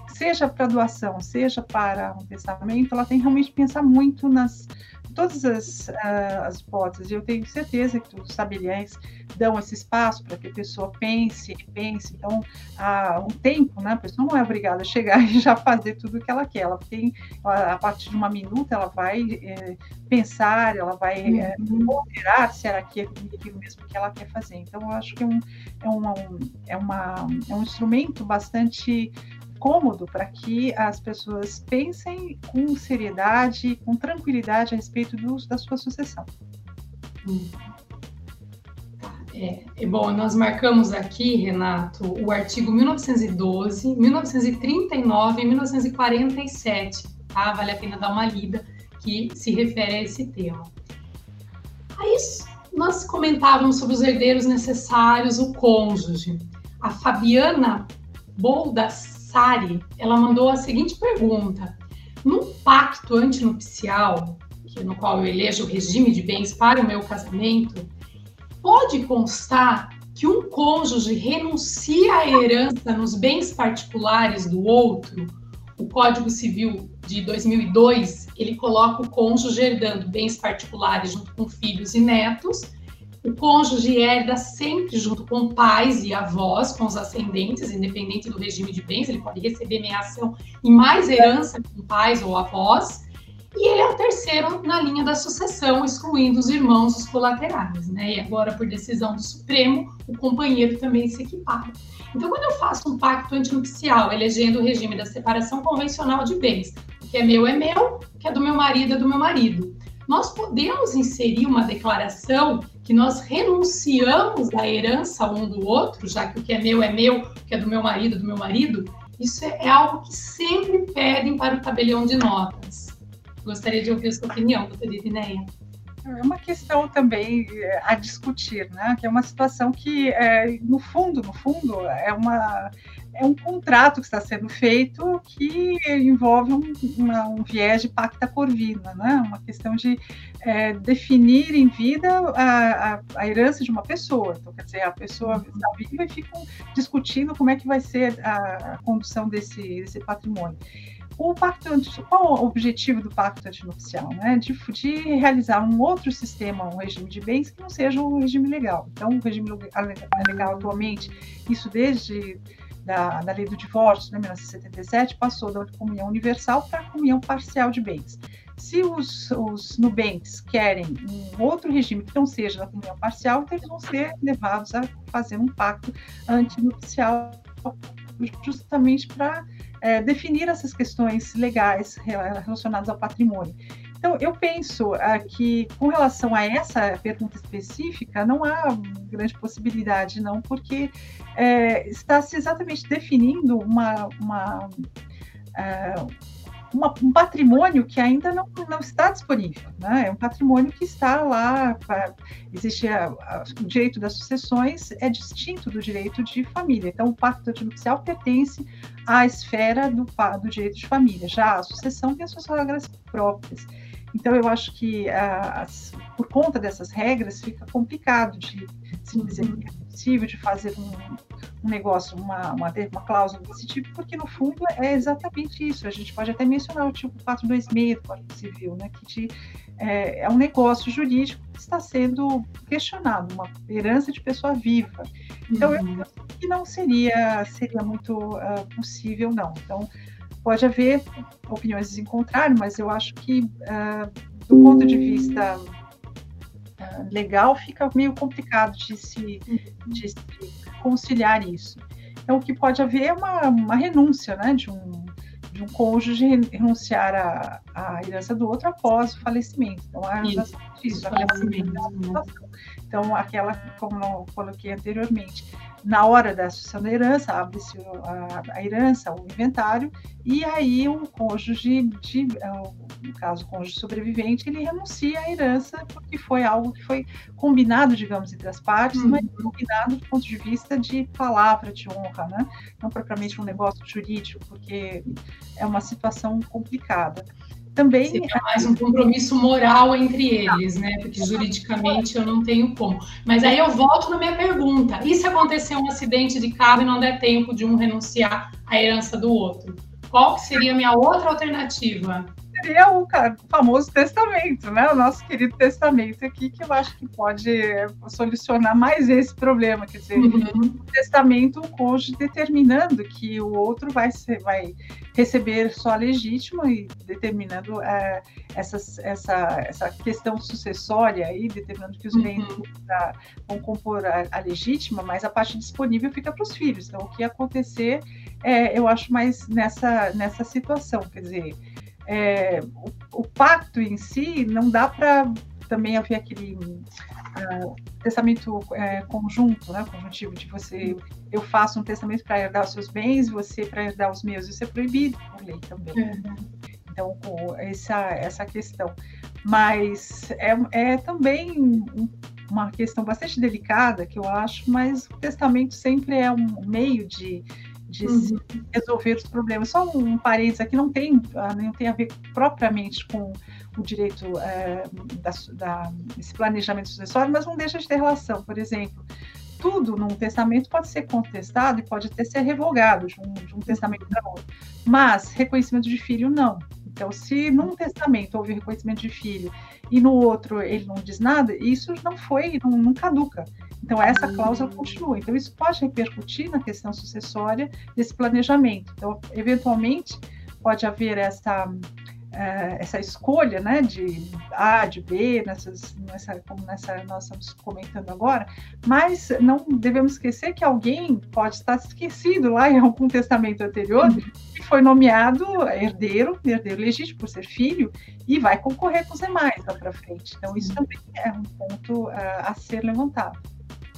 seja para doação, seja para um testamento, ela tem que realmente pensar muito nas todas as, uh, as hipóteses. Eu tenho certeza que os tabeliães dão esse espaço para que a pessoa pense, pense. Então, há um tempo, né? A pessoa não é obrigada a chegar e já fazer tudo o que ela quer. Ela tem, a partir de uma minuta, ela vai é, pensar, ela vai é, ponderar se era aquilo, aquilo mesmo que ela quer fazer. Então, eu acho que é um, é uma, um, é uma, é um instrumento bastante cômodo para que as pessoas pensem com seriedade, com tranquilidade a respeito do, da sua sucessão. Hum. É, bom, nós marcamos aqui, Renato, o artigo 1912, 1939 e 1947, tá? Vale a pena dar uma lida que se refere a esse tema. Aí nós comentávamos sobre os herdeiros necessários, o cônjuge. A Fabiana Boldas Sari, ela mandou a seguinte pergunta: num pacto antinupcial, no qual eu elejo o regime de bens para o meu casamento, pode constar que um cônjuge renuncia à herança nos bens particulares do outro? O Código Civil de 2002 ele coloca o cônjuge herdando bens particulares junto com filhos e netos o cônjuge herda sempre junto com pais e avós, com os ascendentes, independente do regime de bens, ele pode receber meação e mais herança com pais ou avós. E ele é o terceiro na linha da sucessão, excluindo os irmãos, os colaterais, né? E agora, por decisão do Supremo, o companheiro também se equipara. Então, quando eu faço um pacto antinupcial, elegendo o regime da separação convencional de bens, o que é meu é meu, o que é do meu marido é do meu marido nós podemos inserir uma declaração que nós renunciamos à herança um do outro, já que o que é meu é meu, o que é do meu marido é do meu marido. Isso é, é algo que sempre pedem para o tabelião de notas. Gostaria de ouvir a sua opinião, doutora Idineia. É uma questão também é, a discutir, né? Que é uma situação que, é, no fundo, no fundo, é uma é um contrato que está sendo feito que envolve um, uma, um viés de pacta corvina, né? Uma questão de é, definir em vida a, a, a, herança de uma pessoa. Então, quer dizer, a pessoa está viva e ficam discutindo como é que vai ser a, a condução desse, desse patrimônio o pacto qual o objetivo do pacto antinupcial? Né? De, de, realizar um outro sistema, um regime de bens que não seja um regime legal. Então, o regime legal atualmente, isso desde da, da lei do divórcio, né, 1977, passou da comunhão universal para a comunhão parcial de bens. Se os, os Nubanks querem um outro regime que não seja da comunhão parcial, então eles vão ser levados a fazer um pacto antinupcial justamente para é, definir essas questões legais relacionadas ao patrimônio. Então, eu penso uh, que, com relação a essa pergunta específica, não há grande possibilidade, não, porque é, está se exatamente definindo uma, uma, uh, uma, um patrimônio que ainda não, não está disponível. Né? É um patrimônio que está lá, pra, existe a, a, o direito das sucessões, é distinto do direito de família. Então, o pacto nupcial pertence à esfera do, do direito de família. Já a sucessão tem as suas regras próprias. Então, eu acho que, as, por conta dessas regras, fica complicado de se dizer que é possível de fazer um, um negócio, uma, uma, uma, cláusula desse tipo, porque, no fundo, é exatamente isso. A gente pode até mencionar o tipo 426 do Código Civil, né, que de, é, é um negócio jurídico que está sendo questionado, uma herança de pessoa viva. Então, uhum. eu penso que não seria, seria muito uh, possível, não. Então, Pode haver opiniões desencontradas, mas eu acho que, uh, do ponto de vista uh, legal, fica meio complicado de se, de se, conciliar isso. Então, o que pode haver é uma, uma renúncia né, de, um, de um cônjuge renunciar à, herança do outro após o falecimento. Então, a isso, isso, Então, aquela, como eu coloquei anteriormente, na hora da sucessão da herança, abre-se a, a, herança, o inventário, e aí o cônjuge, de, é, no caso o cônjuge sobrevivente, ele renuncia à herança porque foi algo que foi combinado, digamos, entre as partes, uhum. mas combinado do ponto de vista de palavra, de honra, né? não propriamente um negócio jurídico, porque é uma situação complicada também Seria mais um compromisso moral entre eles, né? Porque juridicamente eu não tenho como. Mas aí eu volto na minha pergunta: e se acontecer um acidente de carro e não der tempo de um renunciar à herança do outro? Qual seria a minha outra alternativa? Seria o, famoso testamento, né? O nosso querido testamento aqui, que eu acho que pode solucionar mais esse problema. Quer dizer, uhum. o testamento, o cônjuge determinando que o outro vai, ser, vai receber só legítima e determinando é, essas, essa, essa questão sucessória aí, determinando que os bens uhum. vão compor a, a, legítima, mas a parte disponível fica para os filhos. Então, o que acontecer, é, eu acho mais nessa, nessa situação, quer dizer, é, o, o, pacto em si não dá para também haver aquele uh, testamento é, conjunto, né, conjuntivo de você, eu faço um testamento para herdar os seus bens, você para herdar os meus, isso é proibido por lei também. Uhum. Então, essa, essa questão. Mas é, é também uma questão bastante delicada, que eu acho, mas o testamento sempre é um meio de de uhum. resolver os problemas. Só um parênteses aqui, não tem, ah, não tem a ver propriamente com o direito é, da, da, esse planejamento sucessório, mas não deixa de ter relação. Por exemplo, tudo num testamento pode ser contestado e pode até ser revogado de um, de um testamento para outro, mas reconhecimento de filho não. Então, se num testamento houve reconhecimento de filho e no outro ele não diz nada, isso não foi, não, não caduca. Então, essa cláusula continua. Então, isso pode repercutir na questão sucessória desse planejamento. Então, eventualmente, pode haver essa, uh, essa escolha né, de A, de B, nessas, nessa, como nessa, nós estamos comentando agora, mas não devemos esquecer que alguém pode estar esquecido lá em algum testamento anterior uhum. que foi nomeado herdeiro, herdeiro legítimo por ser filho, e vai concorrer com os demais lá para frente. Então, isso também é um ponto uh, a ser levantado.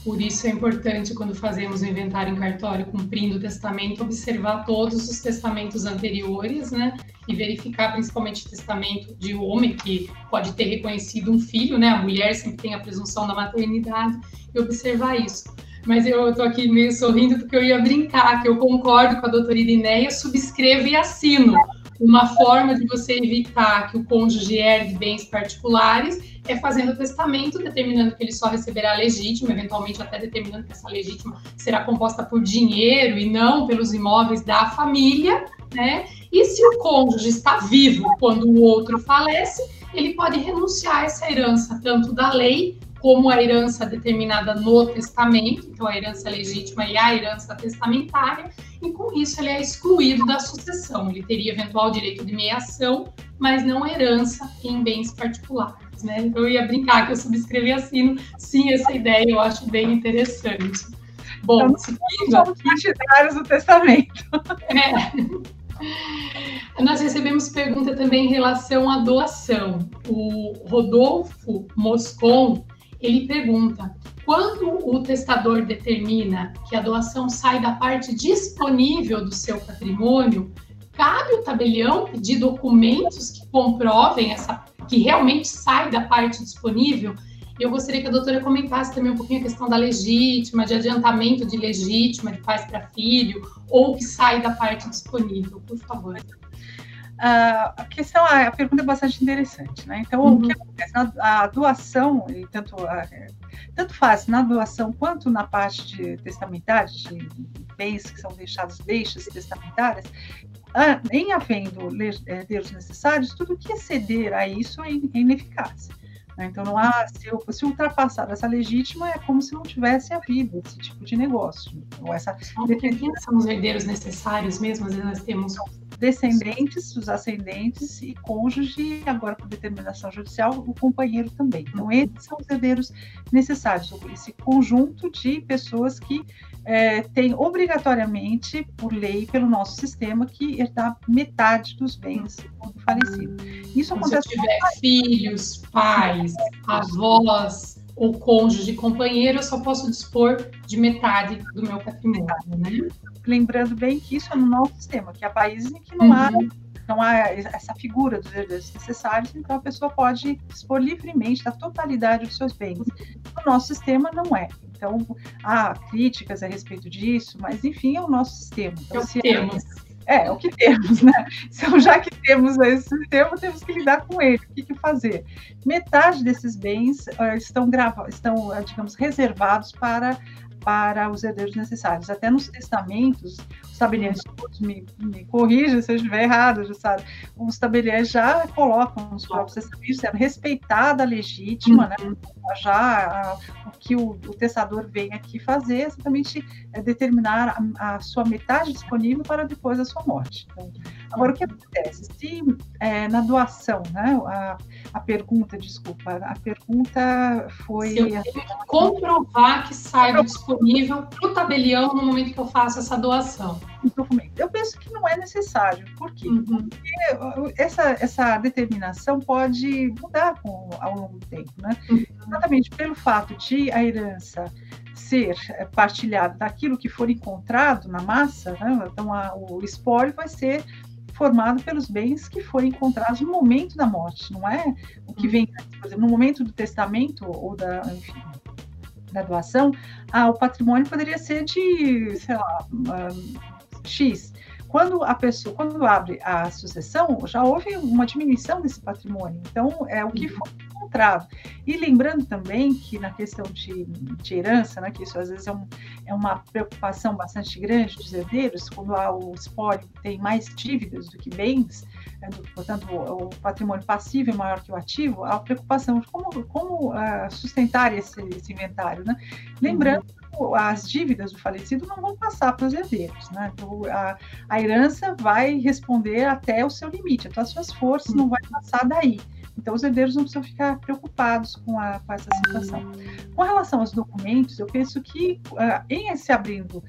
Por isso é importante, quando fazemos o inventário em cartório, cumprindo o testamento, observar todos os testamentos anteriores, né? E verificar principalmente o testamento de homem, que pode ter reconhecido um filho, né? A mulher sempre tem a presunção da maternidade, e observar isso. Mas eu estou aqui meio sorrindo porque eu ia brincar, que eu concordo com a doutora Irineia, subscrevo e assino. Uma forma de você evitar que o cônjuge herde bens particulares é fazendo o testamento, determinando que ele só receberá a legítima, eventualmente até determinando que essa legítima será composta por dinheiro e não pelos imóveis da família, né? E se o cônjuge está vivo quando o outro falece, ele pode renunciar a essa herança, tanto da lei como a herança determinada no testamento, então a herança legítima e a herança testamentária, e com isso ele é excluído da sucessão. Ele teria eventual direito de meiação, mas não herança em bens particulares. Né? Então eu ia brincar que eu subscrevi assino, sim, essa ideia eu acho bem interessante. Bom, então, seguindo. Somos partidários do testamento. É. Nós recebemos pergunta também em relação à doação. O Rodolfo Moscon, ele pergunta: quando o testador determina que a doação sai da parte disponível do seu patrimônio, cabe o tabelião pedir documentos que comprovem essa que realmente sai da parte disponível? Eu gostaria que a doutora comentasse também um pouquinho a questão da legítima, de adiantamento de legítima de pais para filho, ou que sai da parte disponível, por favor. Uh, a questão, a pergunta é bastante interessante, né? Então, uhum. o que uhum. acontece? Na, a doação, e tanto, a, tanto faz na doação quanto na parte de testamentária, de bens que são deixados, deixas testamentárias, uh, em havendo herdeiros necessários, tudo que exceder a isso é, é ineficaz. Né? Então, não há, se, se ultrapassar essa legítima, é como se não tivesse havido esse tipo de negócio. Ou essa... Quem são os herdeiros necessários mesmo? Às vezes nós temos descendentes, os ascendentes e cônjuge, agora por determinação judicial, o companheiro também. Então, esses são os herdeiros necessários, esse conjunto de pessoas que é, têm obrigatoriamente, por lei, pelo nosso sistema, que herdar metade dos bens do falecido. Isso então, acontece. Se eu tiver filhos, pais, avós, ou cônjuge, companheiro, eu só posso dispor de metade do meu patrimônio, né? Lembrando bem que isso é no nosso sistema, que há países em que não uhum. há não há essa figura dos herdeiros necessários, então a pessoa pode dispor livremente da totalidade dos seus bens. No nosso sistema não é. Então há críticas a respeito disso, mas enfim é o nosso sistema. Então, é o que temos. É, é, o que temos, né? Então, já que temos esse sistema, temos que lidar com ele. O que, que fazer? Metade desses bens uh, estão, grava estão uh, digamos, reservados para para os herdeiros necessários. Até nos testamentos, os tabeliães, me, me corrija se eu estiver errado, sabe, os tabeliães já colocam nos próprios testamentos, sendo respeitada a legítima, né? uhum. né? Já a, o que o, o, testador vem aqui fazer é exatamente é determinar a, a, sua metade disponível para depois da sua morte. Então, agora, o que acontece? Se é, na doação, né? A, a pergunta, desculpa, a pergunta foi. Se eu tenho comprovar que sai disponível para o tabelião no momento que eu faço essa doação. Eu penso que não é necessário. Por quê? Uhum. Porque essa, essa determinação pode mudar com, ao longo do tempo, né? Uhum. Exatamente pelo fato de a herança ser partilhada daquilo que for encontrado na massa, né? então a, o espólio vai ser formado pelos bens que foram encontrados no momento da morte, não é o que vem, por exemplo, no momento do testamento ou da, enfim, da doação, ah, o patrimônio poderia ser de, sei lá, X. Quando a pessoa, quando abre a sucessão, já houve uma diminuição desse patrimônio. Então, é o que foi encontrado. E lembrando também que na questão de, de herança, né, que isso às vezes é, um, é, uma preocupação bastante grande dos herdeiros, quando há o espólio tem mais dívidas do que bens, né, do, portanto o, o, patrimônio passivo é maior que o ativo, há a preocupação de como, como uh, sustentar esse, esse, inventário. Né? Lembrando uhum. as dívidas do falecido não vão passar para os herdeiros. Né? Então, a, a herança vai responder até o seu limite, até as suas forças, não vai passar daí. Então, os herdeiros não precisam ficar preocupados com, a, com essa situação. Com relação aos documentos, eu penso que uh, em se abrindo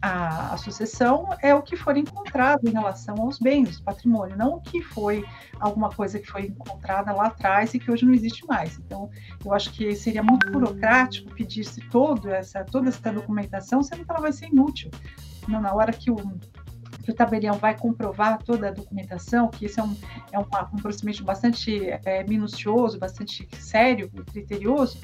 a, a, sucessão é o que for encontrado em relação aos bens, patrimônio, não o que foi alguma coisa que foi encontrada lá atrás e que hoje não existe mais. Então, eu acho que seria muito burocrático pedir-se todo essa, toda essa documentação, sendo que ela vai ser inútil. Não, na hora que o o tabelião vai comprovar toda a documentação, que isso é um, é um procedimento bastante é, minucioso, bastante sério e criterioso,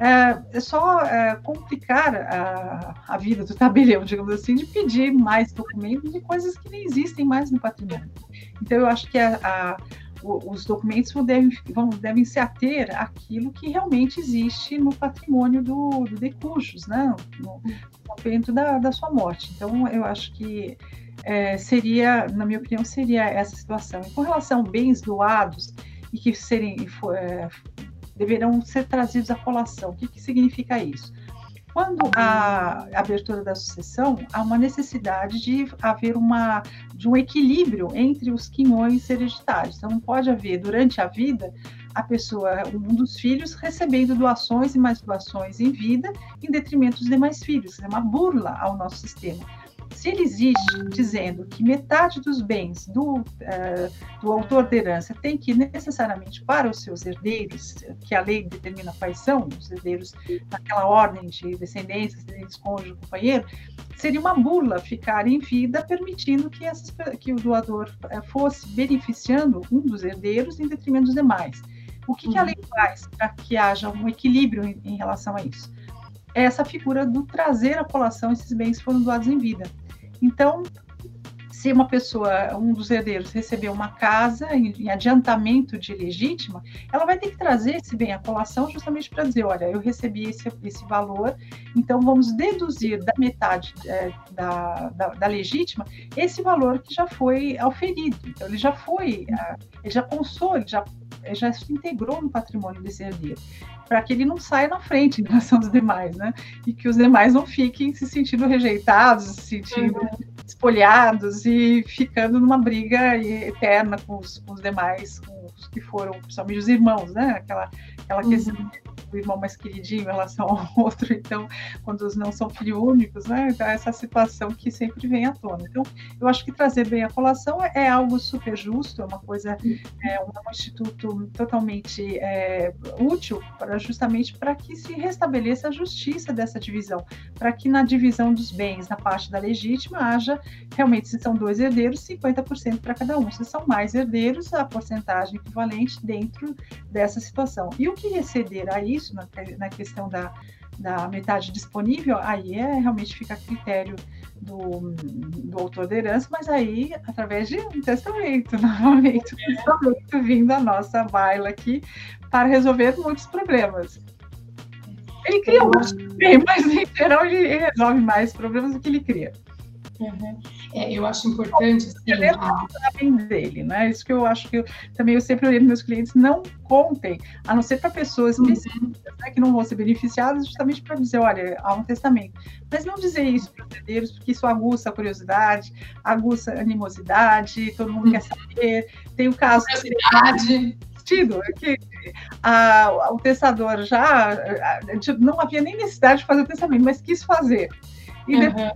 é, é só é, complicar a, a, vida do tabelião, digamos assim, de pedir mais documentos de coisas que nem existem mais no patrimônio. Então, eu acho que a, a, os documentos devem, vão, devem se ater àquilo que realmente existe no patrimônio do, do decujos, né? no, no momento da, da sua morte. Então, eu acho que é, seria, na minha opinião, seria essa situação. E com relação a bens doados e que serem é, deverão ser trazidos à colação. O que, que significa isso? Quando há abertura da sucessão, há uma necessidade de haver uma, de um equilíbrio entre os quinhões hereditários. Então, não pode haver, durante a vida, a pessoa, um dos filhos, recebendo doações e mais doações em vida, em detrimento dos demais filhos. É uma burla ao nosso sistema se ele existe dizendo que metade dos bens do, uh, do autor da herança tem que ir necessariamente para os seus herdeiros, que a lei determina quais são os herdeiros naquela ordem de descendência, descendentes, cônjuge, companheiro, seria uma burla ficar em vida permitindo que, essas, que o doador uh, fosse beneficiando um dos herdeiros em detrimento dos demais. O que, que a lei uhum. faz para que haja um equilíbrio em, em relação a isso? Essa figura do trazer à colação esses bens que foram doados em vida. Então, se uma pessoa, um dos herdeiros, recebeu uma casa em, em, adiantamento de legítima, ela vai ter que trazer esse bem à colação justamente para dizer, olha, eu recebi esse, esse valor, então vamos deduzir da metade é, da, da, da, legítima esse valor que já foi auferido. Então, ele já foi, ele já constou, ele já, já se integrou no patrimônio desse herdeiro para que ele não saia na frente em relação aos demais, né? E que os demais não fiquem se sentindo rejeitados, se sentindo uhum. espolhados e ficando numa briga eterna com os, com os demais, com os que foram, principalmente os irmãos, né? Aquela, aquela uhum. questão o irmão mais queridinho em relação ao outro, então, quando os não são filhos né? Essa situação que sempre vem à tona. Então, eu acho que trazer bem a colação é, é algo super justo, é uma coisa, é um, instituto totalmente é, útil para justamente para que se restabeleça a justiça dessa divisão, para que na divisão dos bens, na parte da legítima, haja realmente, se são dois herdeiros, 50% para cada um. Se são mais herdeiros, a porcentagem equivalente dentro dessa situação. E o que exceder a isso, isso na, na questão da, da metade disponível, aí é, realmente fica a critério do, do autor da herança, mas aí através de um testamento, novamente, um testamento vindo a nossa baila aqui para resolver muitos problemas. Ele cria um bem, mas em geral ele resolve mais problemas do que ele cria. Uhum. É, eu acho importante. Assim, a... dele, né? Isso que eu acho que eu, também eu sempre oriento meus clientes: não contem, a não ser para pessoas uhum. específicas, né, que não vão ser beneficiadas, justamente para dizer: olha, há um testamento. Mas não dizer isso para os herdeiros, porque isso aguça a curiosidade, aguça a animosidade, todo mundo quer saber. Tem o caso. Curiosidade. Sentido, é que a, o testador já não havia nem necessidade de fazer o testamento, mas quis fazer. E uhum. depois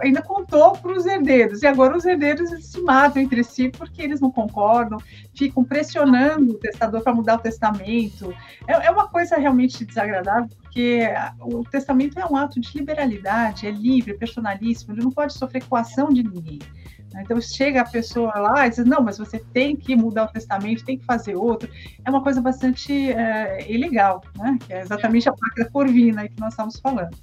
ainda contou para os herdeiros, e agora os herdeiros se matam entre si porque eles não concordam, ficam pressionando o testador para mudar o testamento. É, é, uma coisa realmente desagradável, porque o testamento é um ato de liberalidade, é livre, é personalíssimo, ele não pode sofrer coação de ninguém. Então chega a pessoa lá e diz, não, mas você tem que mudar o testamento, tem que fazer outro. É uma coisa bastante é, ilegal, né? que é exatamente a placa corvina que nós estamos falando.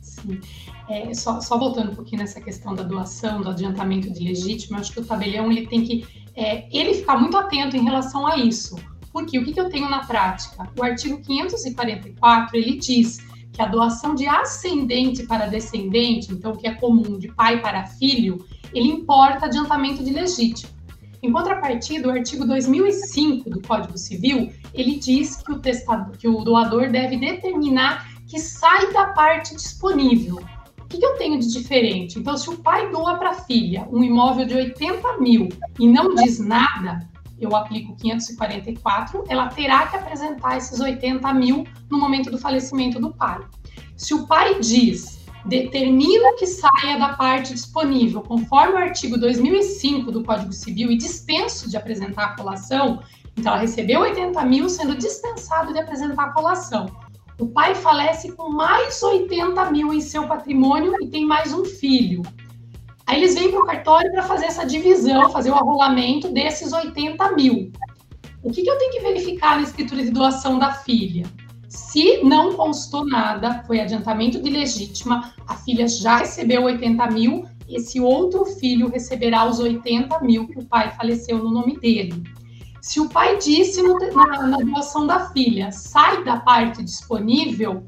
Sim. É, só, só, voltando um pouquinho nessa questão da doação, do adiantamento de legítimo, acho que o tabelião ele tem que é, ele ficar muito atento em relação a isso. Porque o que, que eu tenho na prática? O artigo 544 ele diz que a doação de ascendente para descendente, então que é comum de pai para filho, ele importa adiantamento de legítimo. Em contrapartida, o artigo 2005 do Código Civil, ele diz que o, testador, que o doador deve determinar que sai da parte disponível. O que, que eu tenho de diferente? Então, se o pai doa para a filha um imóvel de 80 mil e não diz nada, eu aplico 544, ela terá que apresentar esses 80 mil no momento do falecimento do pai. Se o pai diz, determina que saia da parte disponível, conforme o artigo 2005 do Código Civil e dispenso de apresentar a colação, então ela recebeu 80 mil sendo dispensado de apresentar a colação. O pai falece com mais 80 mil em seu patrimônio e tem mais um filho. Aí eles vêm para o cartório para fazer essa divisão, fazer o arrolamento desses 80 mil. O que, que eu tenho que verificar na escritura de doação da filha? Se não constou nada, foi adiantamento de legítima, a filha já recebeu 80 mil, esse outro filho receberá os 80 mil que o pai faleceu no nome dele. Se o pai disse no, na, na doação da filha, sai da parte disponível,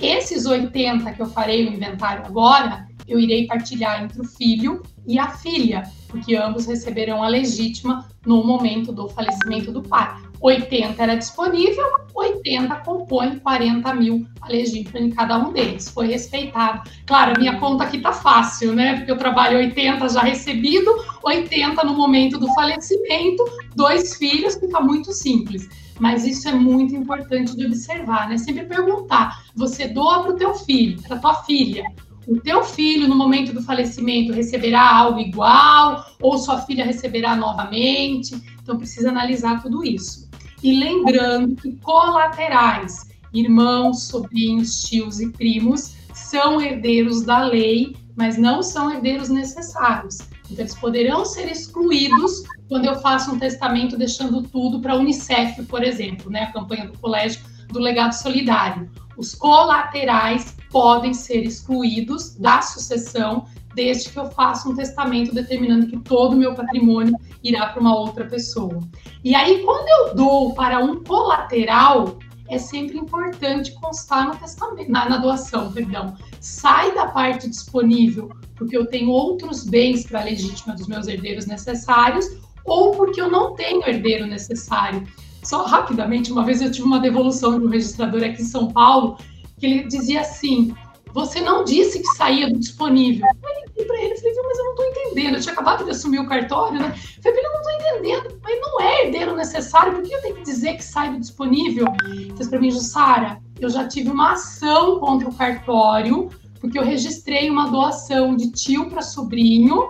esses 80 que eu farei o inventário agora, eu irei partilhar entre o filho e a filha, porque ambos receberão a legítima no momento do falecimento do pai. 80 era disponível, 80 compõe 40 mil a legítima em cada um deles. Foi respeitado. Claro, minha conta aqui tá fácil, né? Porque eu trabalho 80 já recebido, 80 no momento do falecimento, dois filhos, fica muito simples. Mas isso é muito importante de observar, né? Sempre perguntar: você doa para o teu filho, para tua filha. O teu filho, no momento do falecimento, receberá algo igual ou sua filha receberá novamente? Então, precisa analisar tudo isso. E lembrando que colaterais, irmãos, sobrinhos, tios e primos, são herdeiros da lei, mas não são herdeiros necessários. Então, eles poderão ser excluídos quando eu faço um testamento deixando tudo para a Unicef, por exemplo, né? a campanha do colégio do legado solidário. Os colaterais podem ser excluídos da sucessão desde que eu faça um testamento determinando que todo o meu patrimônio irá para uma outra pessoa. E aí, quando eu dou para um colateral, é sempre importante constar no testamento, na, na doação, perdão. Sai da parte disponível, porque eu tenho outros bens para a legítima dos meus herdeiros necessários, ou porque eu não tenho herdeiro necessário. Só rapidamente, uma vez eu tive uma devolução de um registrador aqui em São Paulo, que ele dizia assim: Você não disse que saía do disponível. Eu liguei para ele e falei: Mas eu não estou entendendo. Eu tinha acabado de assumir o cartório, né? Eu falei: Eu não estou entendendo. Mas não é herdeiro necessário. Por que eu tenho que dizer que sai do disponível? Ele disse para mim: Jussara, eu já tive uma ação contra o cartório, porque eu registrei uma doação de tio para sobrinho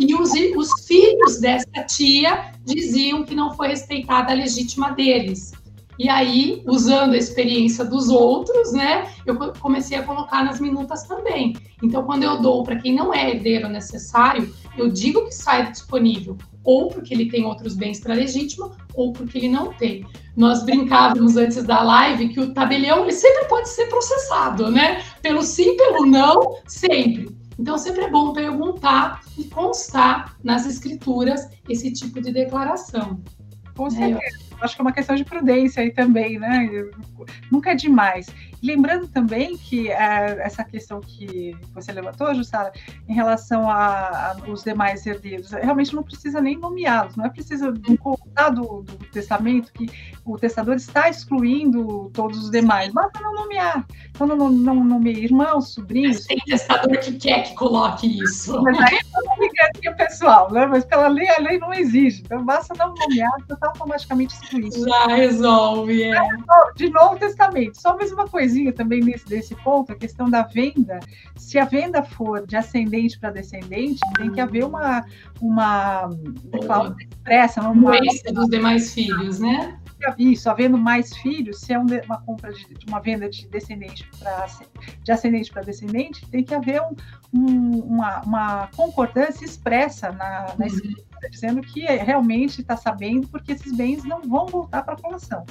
e os, os filhos dessa tia diziam que não foi respeitada a legítima deles. E aí, usando a experiência dos outros, né, eu comecei a colocar nas minutas também. Então, quando eu dou para quem não é herdeiro necessário, eu digo que sai disponível, ou porque ele tem outros bens para legítima, ou porque ele não tem. Nós brincávamos antes da live que o tabelião ele sempre pode ser processado, né? Pelo sim, pelo não, sempre. Então, sempre é bom perguntar e constar nas escrituras esse tipo de declaração. Com é, certeza. É, acho que é uma questão de prudência aí também, né? Nunca é demais. Lembrando também que é, essa questão que você levantou, Jussara, em relação aos demais herdeiros, realmente não precisa nem nomeá-los, não é preciso contar do, do, testamento que o testador está excluindo todos os demais, basta não nomear. Então, não, não, não nomeia irmãos, sobrinhos. Tem testador que quer que coloque isso. Mas aí é pessoal, né? Mas pela lei, a lei não exige. Então, basta não nomear, que está automaticamente. Já resolve, é. De novo, testamento. Só mais uma coisinha também nesse desse ponto, a questão da venda. Se a venda for de ascendente para descendente, tem que haver uma uma expressa, uma influência dos demais filhos, né? Isso, havendo mais filhos, se é uma compra de, uma venda de descendente para de ascendente para descendente, tem que haver um, um, uma, uma, concordância expressa na, na uhum. Dizendo que realmente está sabendo porque esses bens não vão voltar para a população.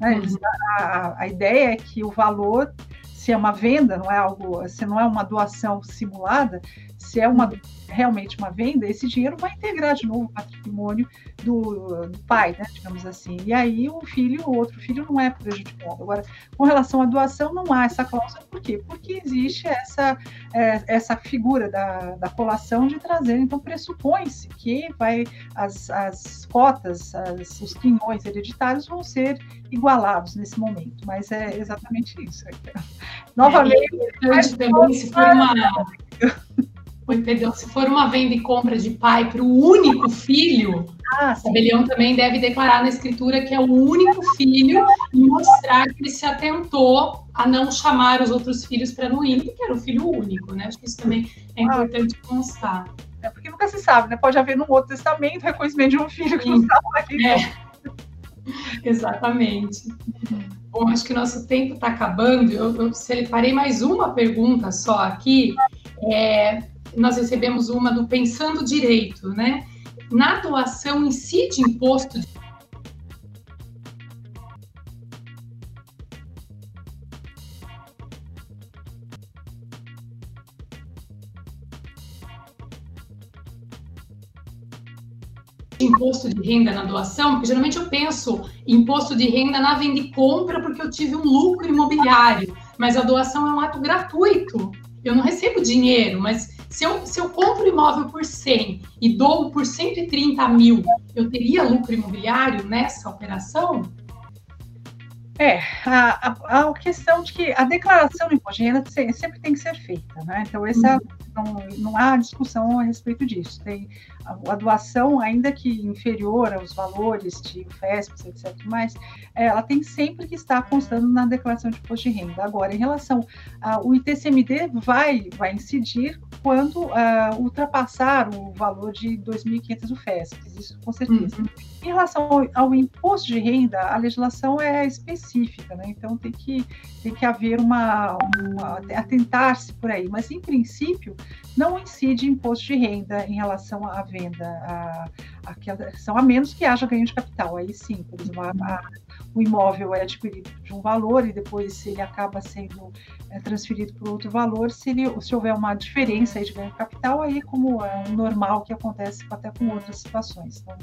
Né? Uhum. A, a, ideia é que o valor, se é uma venda, não é algo, se não é uma doação simulada, se é uma realmente uma venda, esse dinheiro vai integrar de novo o patrimônio do, do, pai, né, digamos assim. E aí o filho, o outro filho não é prejudicado. Agora, com relação à doação, não há essa cláusula. Por quê? Porque existe essa, é, essa figura da, da colação de trazer. Então, pressupõe-se que vai as, as cotas, as, os quinhões hereditários vão ser igualados nesse momento. Mas é exatamente isso. Novamente, é, também, se for uma entendeu? Se for uma venda e compra de pai para o único filho, ah, o tabelião também deve declarar na escritura que é o único filho e mostrar que ele se atentou a não chamar os outros filhos para não ir, porque era o filho único, né? Acho que isso também é ah. importante ah, constar. É porque nunca se sabe, né? Pode haver num outro testamento reconhecimento de um filho que Sim. não estava aqui. É. Exatamente. Bom, acho que o nosso tempo está acabando. Eu, eu separei mais uma pergunta só aqui. É, nós recebemos uma do Pensando Direito, né? Na doação incide imposto de imposto de renda na doação, porque geralmente eu penso imposto de renda na venda e compra porque eu tive um lucro imobiliário, mas a doação é um ato gratuito. Eu não recebo dinheiro, mas Se eu, se eu compro imóvel por 100 e dou por 130 mil, eu teria lucro imobiliário nessa operação? É, a, a, a, questão de que a declaração do imposto de renda sempre tem que ser feita, né? Então, essa, uhum. não, não há discussão a respeito disso. Tem a, a doação, ainda que inferior aos valores de FESP, etc., mais, ela tem sempre que estar constando na declaração de imposto de renda. Agora, em relação ao ITCMD, vai, vai incidir quando uh, ultrapassar o valor de 2.500 UFESP, isso com certeza. Uhum. Em relação ao, ao, imposto de renda, a legislação é específica, né? então tem que, tem que haver uma, uma atentar-se por aí, mas em princípio não incide imposto de renda em relação à venda, a, a, são a menos que haja ganho de capital, aí sim, por exemplo, a, o imóvel é adquirido de um valor e depois se ele acaba sendo é, transferido por outro valor, se, ele, se houver uma diferença de ganho de capital, aí como é um normal que acontece até com outras situações. Então,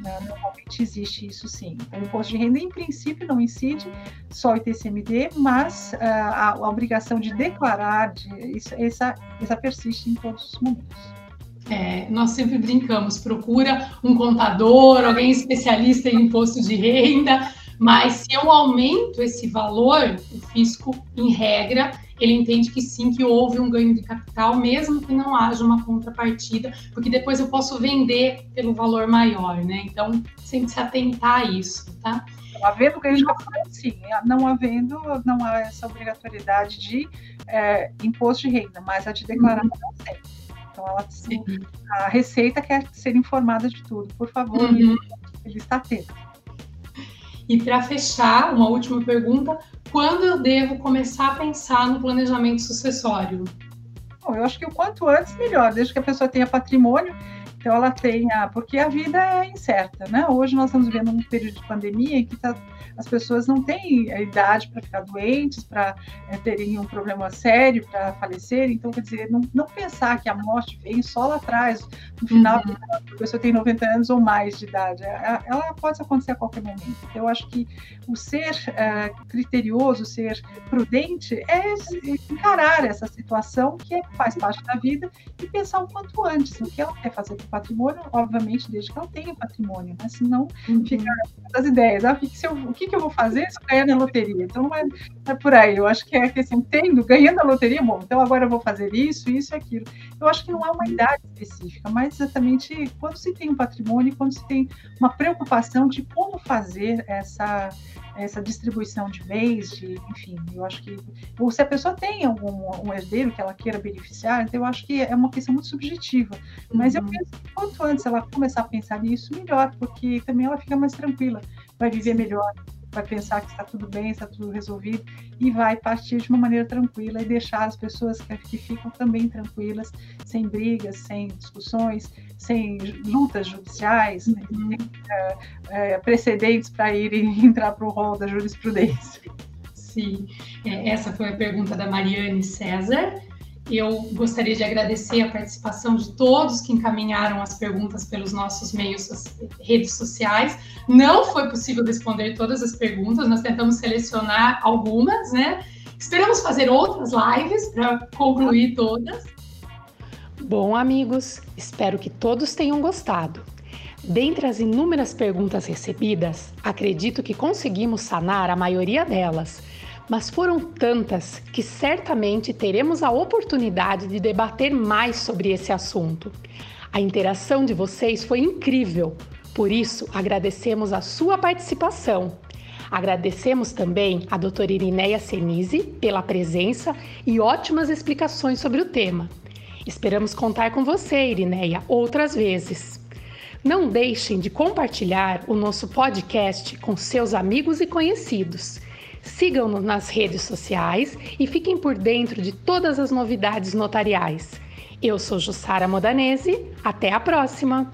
né, normalmente existe isso sim. Então, o imposto de renda, em princípio, não incide só ITCMD, mas uh, a, a, obrigação de declarar, de, isso, essa, essa persiste em todos os momentos. É, nós sempre brincamos, procura um contador, alguém especialista em imposto de renda, mas se eu aumento esse valor, o fisco, em regra, ele entende que sim, que houve um ganho de capital, mesmo que não haja uma contrapartida, porque depois eu posso vender pelo valor maior, né? Então, sempre se atentar a isso, tá? Havendo ganho de capital, sim. Não havendo, não há essa obrigatoriedade de é, imposto de renda, mas a de declarar uhum. não tem. Então, ela, a Receita quer ser informada de tudo. Por favor, uhum. ele está atento. E para fechar, uma última pergunta: quando eu devo começar a pensar no planejamento sucessório? Bom, eu acho que o quanto antes, melhor, desde que a pessoa tenha patrimônio. Então, ela tenha. Porque a vida é incerta, né? Hoje nós estamos vivendo um período de pandemia em que está as pessoas não têm a idade para ficar doentes, para é, terem um problema sério, para falecer. Então, quer dizer, não, não, pensar que a morte vem só lá atrás, no final, uhum. a pessoa tem 90 anos ou mais de idade. Ela, ela pode acontecer a qualquer momento. Então, eu acho que o ser é, criterioso, ser prudente, é encarar essa situação que é, faz parte da vida e pensar o quanto antes no que ela quer fazer com o patrimônio, obviamente, desde que ela tenha patrimônio, né? Senão, uhum. fica as ideias. Ah, o que, que, eu, o que, que eu vou fazer se eu ganhar na loteria? Então não é, não é por aí. Eu acho que é que assim, tendo, ganhando a loteria, bom, então agora eu vou fazer isso, isso e aquilo. Eu acho que não é uma idade específica, mas exatamente quando se tem um patrimônio, quando se tem uma preocupação de como fazer essa essa distribuição de bens, de, enfim, eu acho que, ou se a pessoa tem algum um herdeiro que ela queira beneficiar, então eu acho que é uma questão muito subjetiva. Mas uhum. eu penso que quanto antes ela começar a pensar nisso, melhor, porque também ela fica mais tranquila, vai viver melhor, vai pensar que está tudo bem, está tudo resolvido e vai partir de uma maneira tranquila e deixar as pessoas que, que ficam também tranquilas, sem brigas, sem discussões, sem lutas judiciais, uhum. é, é, precedentes para ir entrar para o rol da jurisprudência. Sim, é, essa foi a pergunta da Mariane César. Eu gostaria de agradecer a participação de todos que encaminharam as perguntas pelos nossos meios, redes sociais. Não foi possível responder todas as perguntas, nós tentamos selecionar algumas, né? Esperamos fazer outras lives para concluir todas. Bom, amigos, espero que todos tenham gostado. Dentre as inúmeras perguntas recebidas, acredito que conseguimos sanar a maioria delas mas foram tantas que certamente teremos a oportunidade de debater mais sobre esse assunto. A interação de vocês foi incrível, por isso agradecemos a sua participação. Agradecemos também a doutora Irineia Senise pela presença e ótimas explicações sobre o tema. Esperamos contar com você, Irineia, outras vezes. Não deixem de compartilhar o nosso podcast com seus amigos e conhecidos. Sigam-nos nas redes sociais e fiquem por dentro de todas as novidades notariais. Eu sou Jussara Modanese, até a próxima!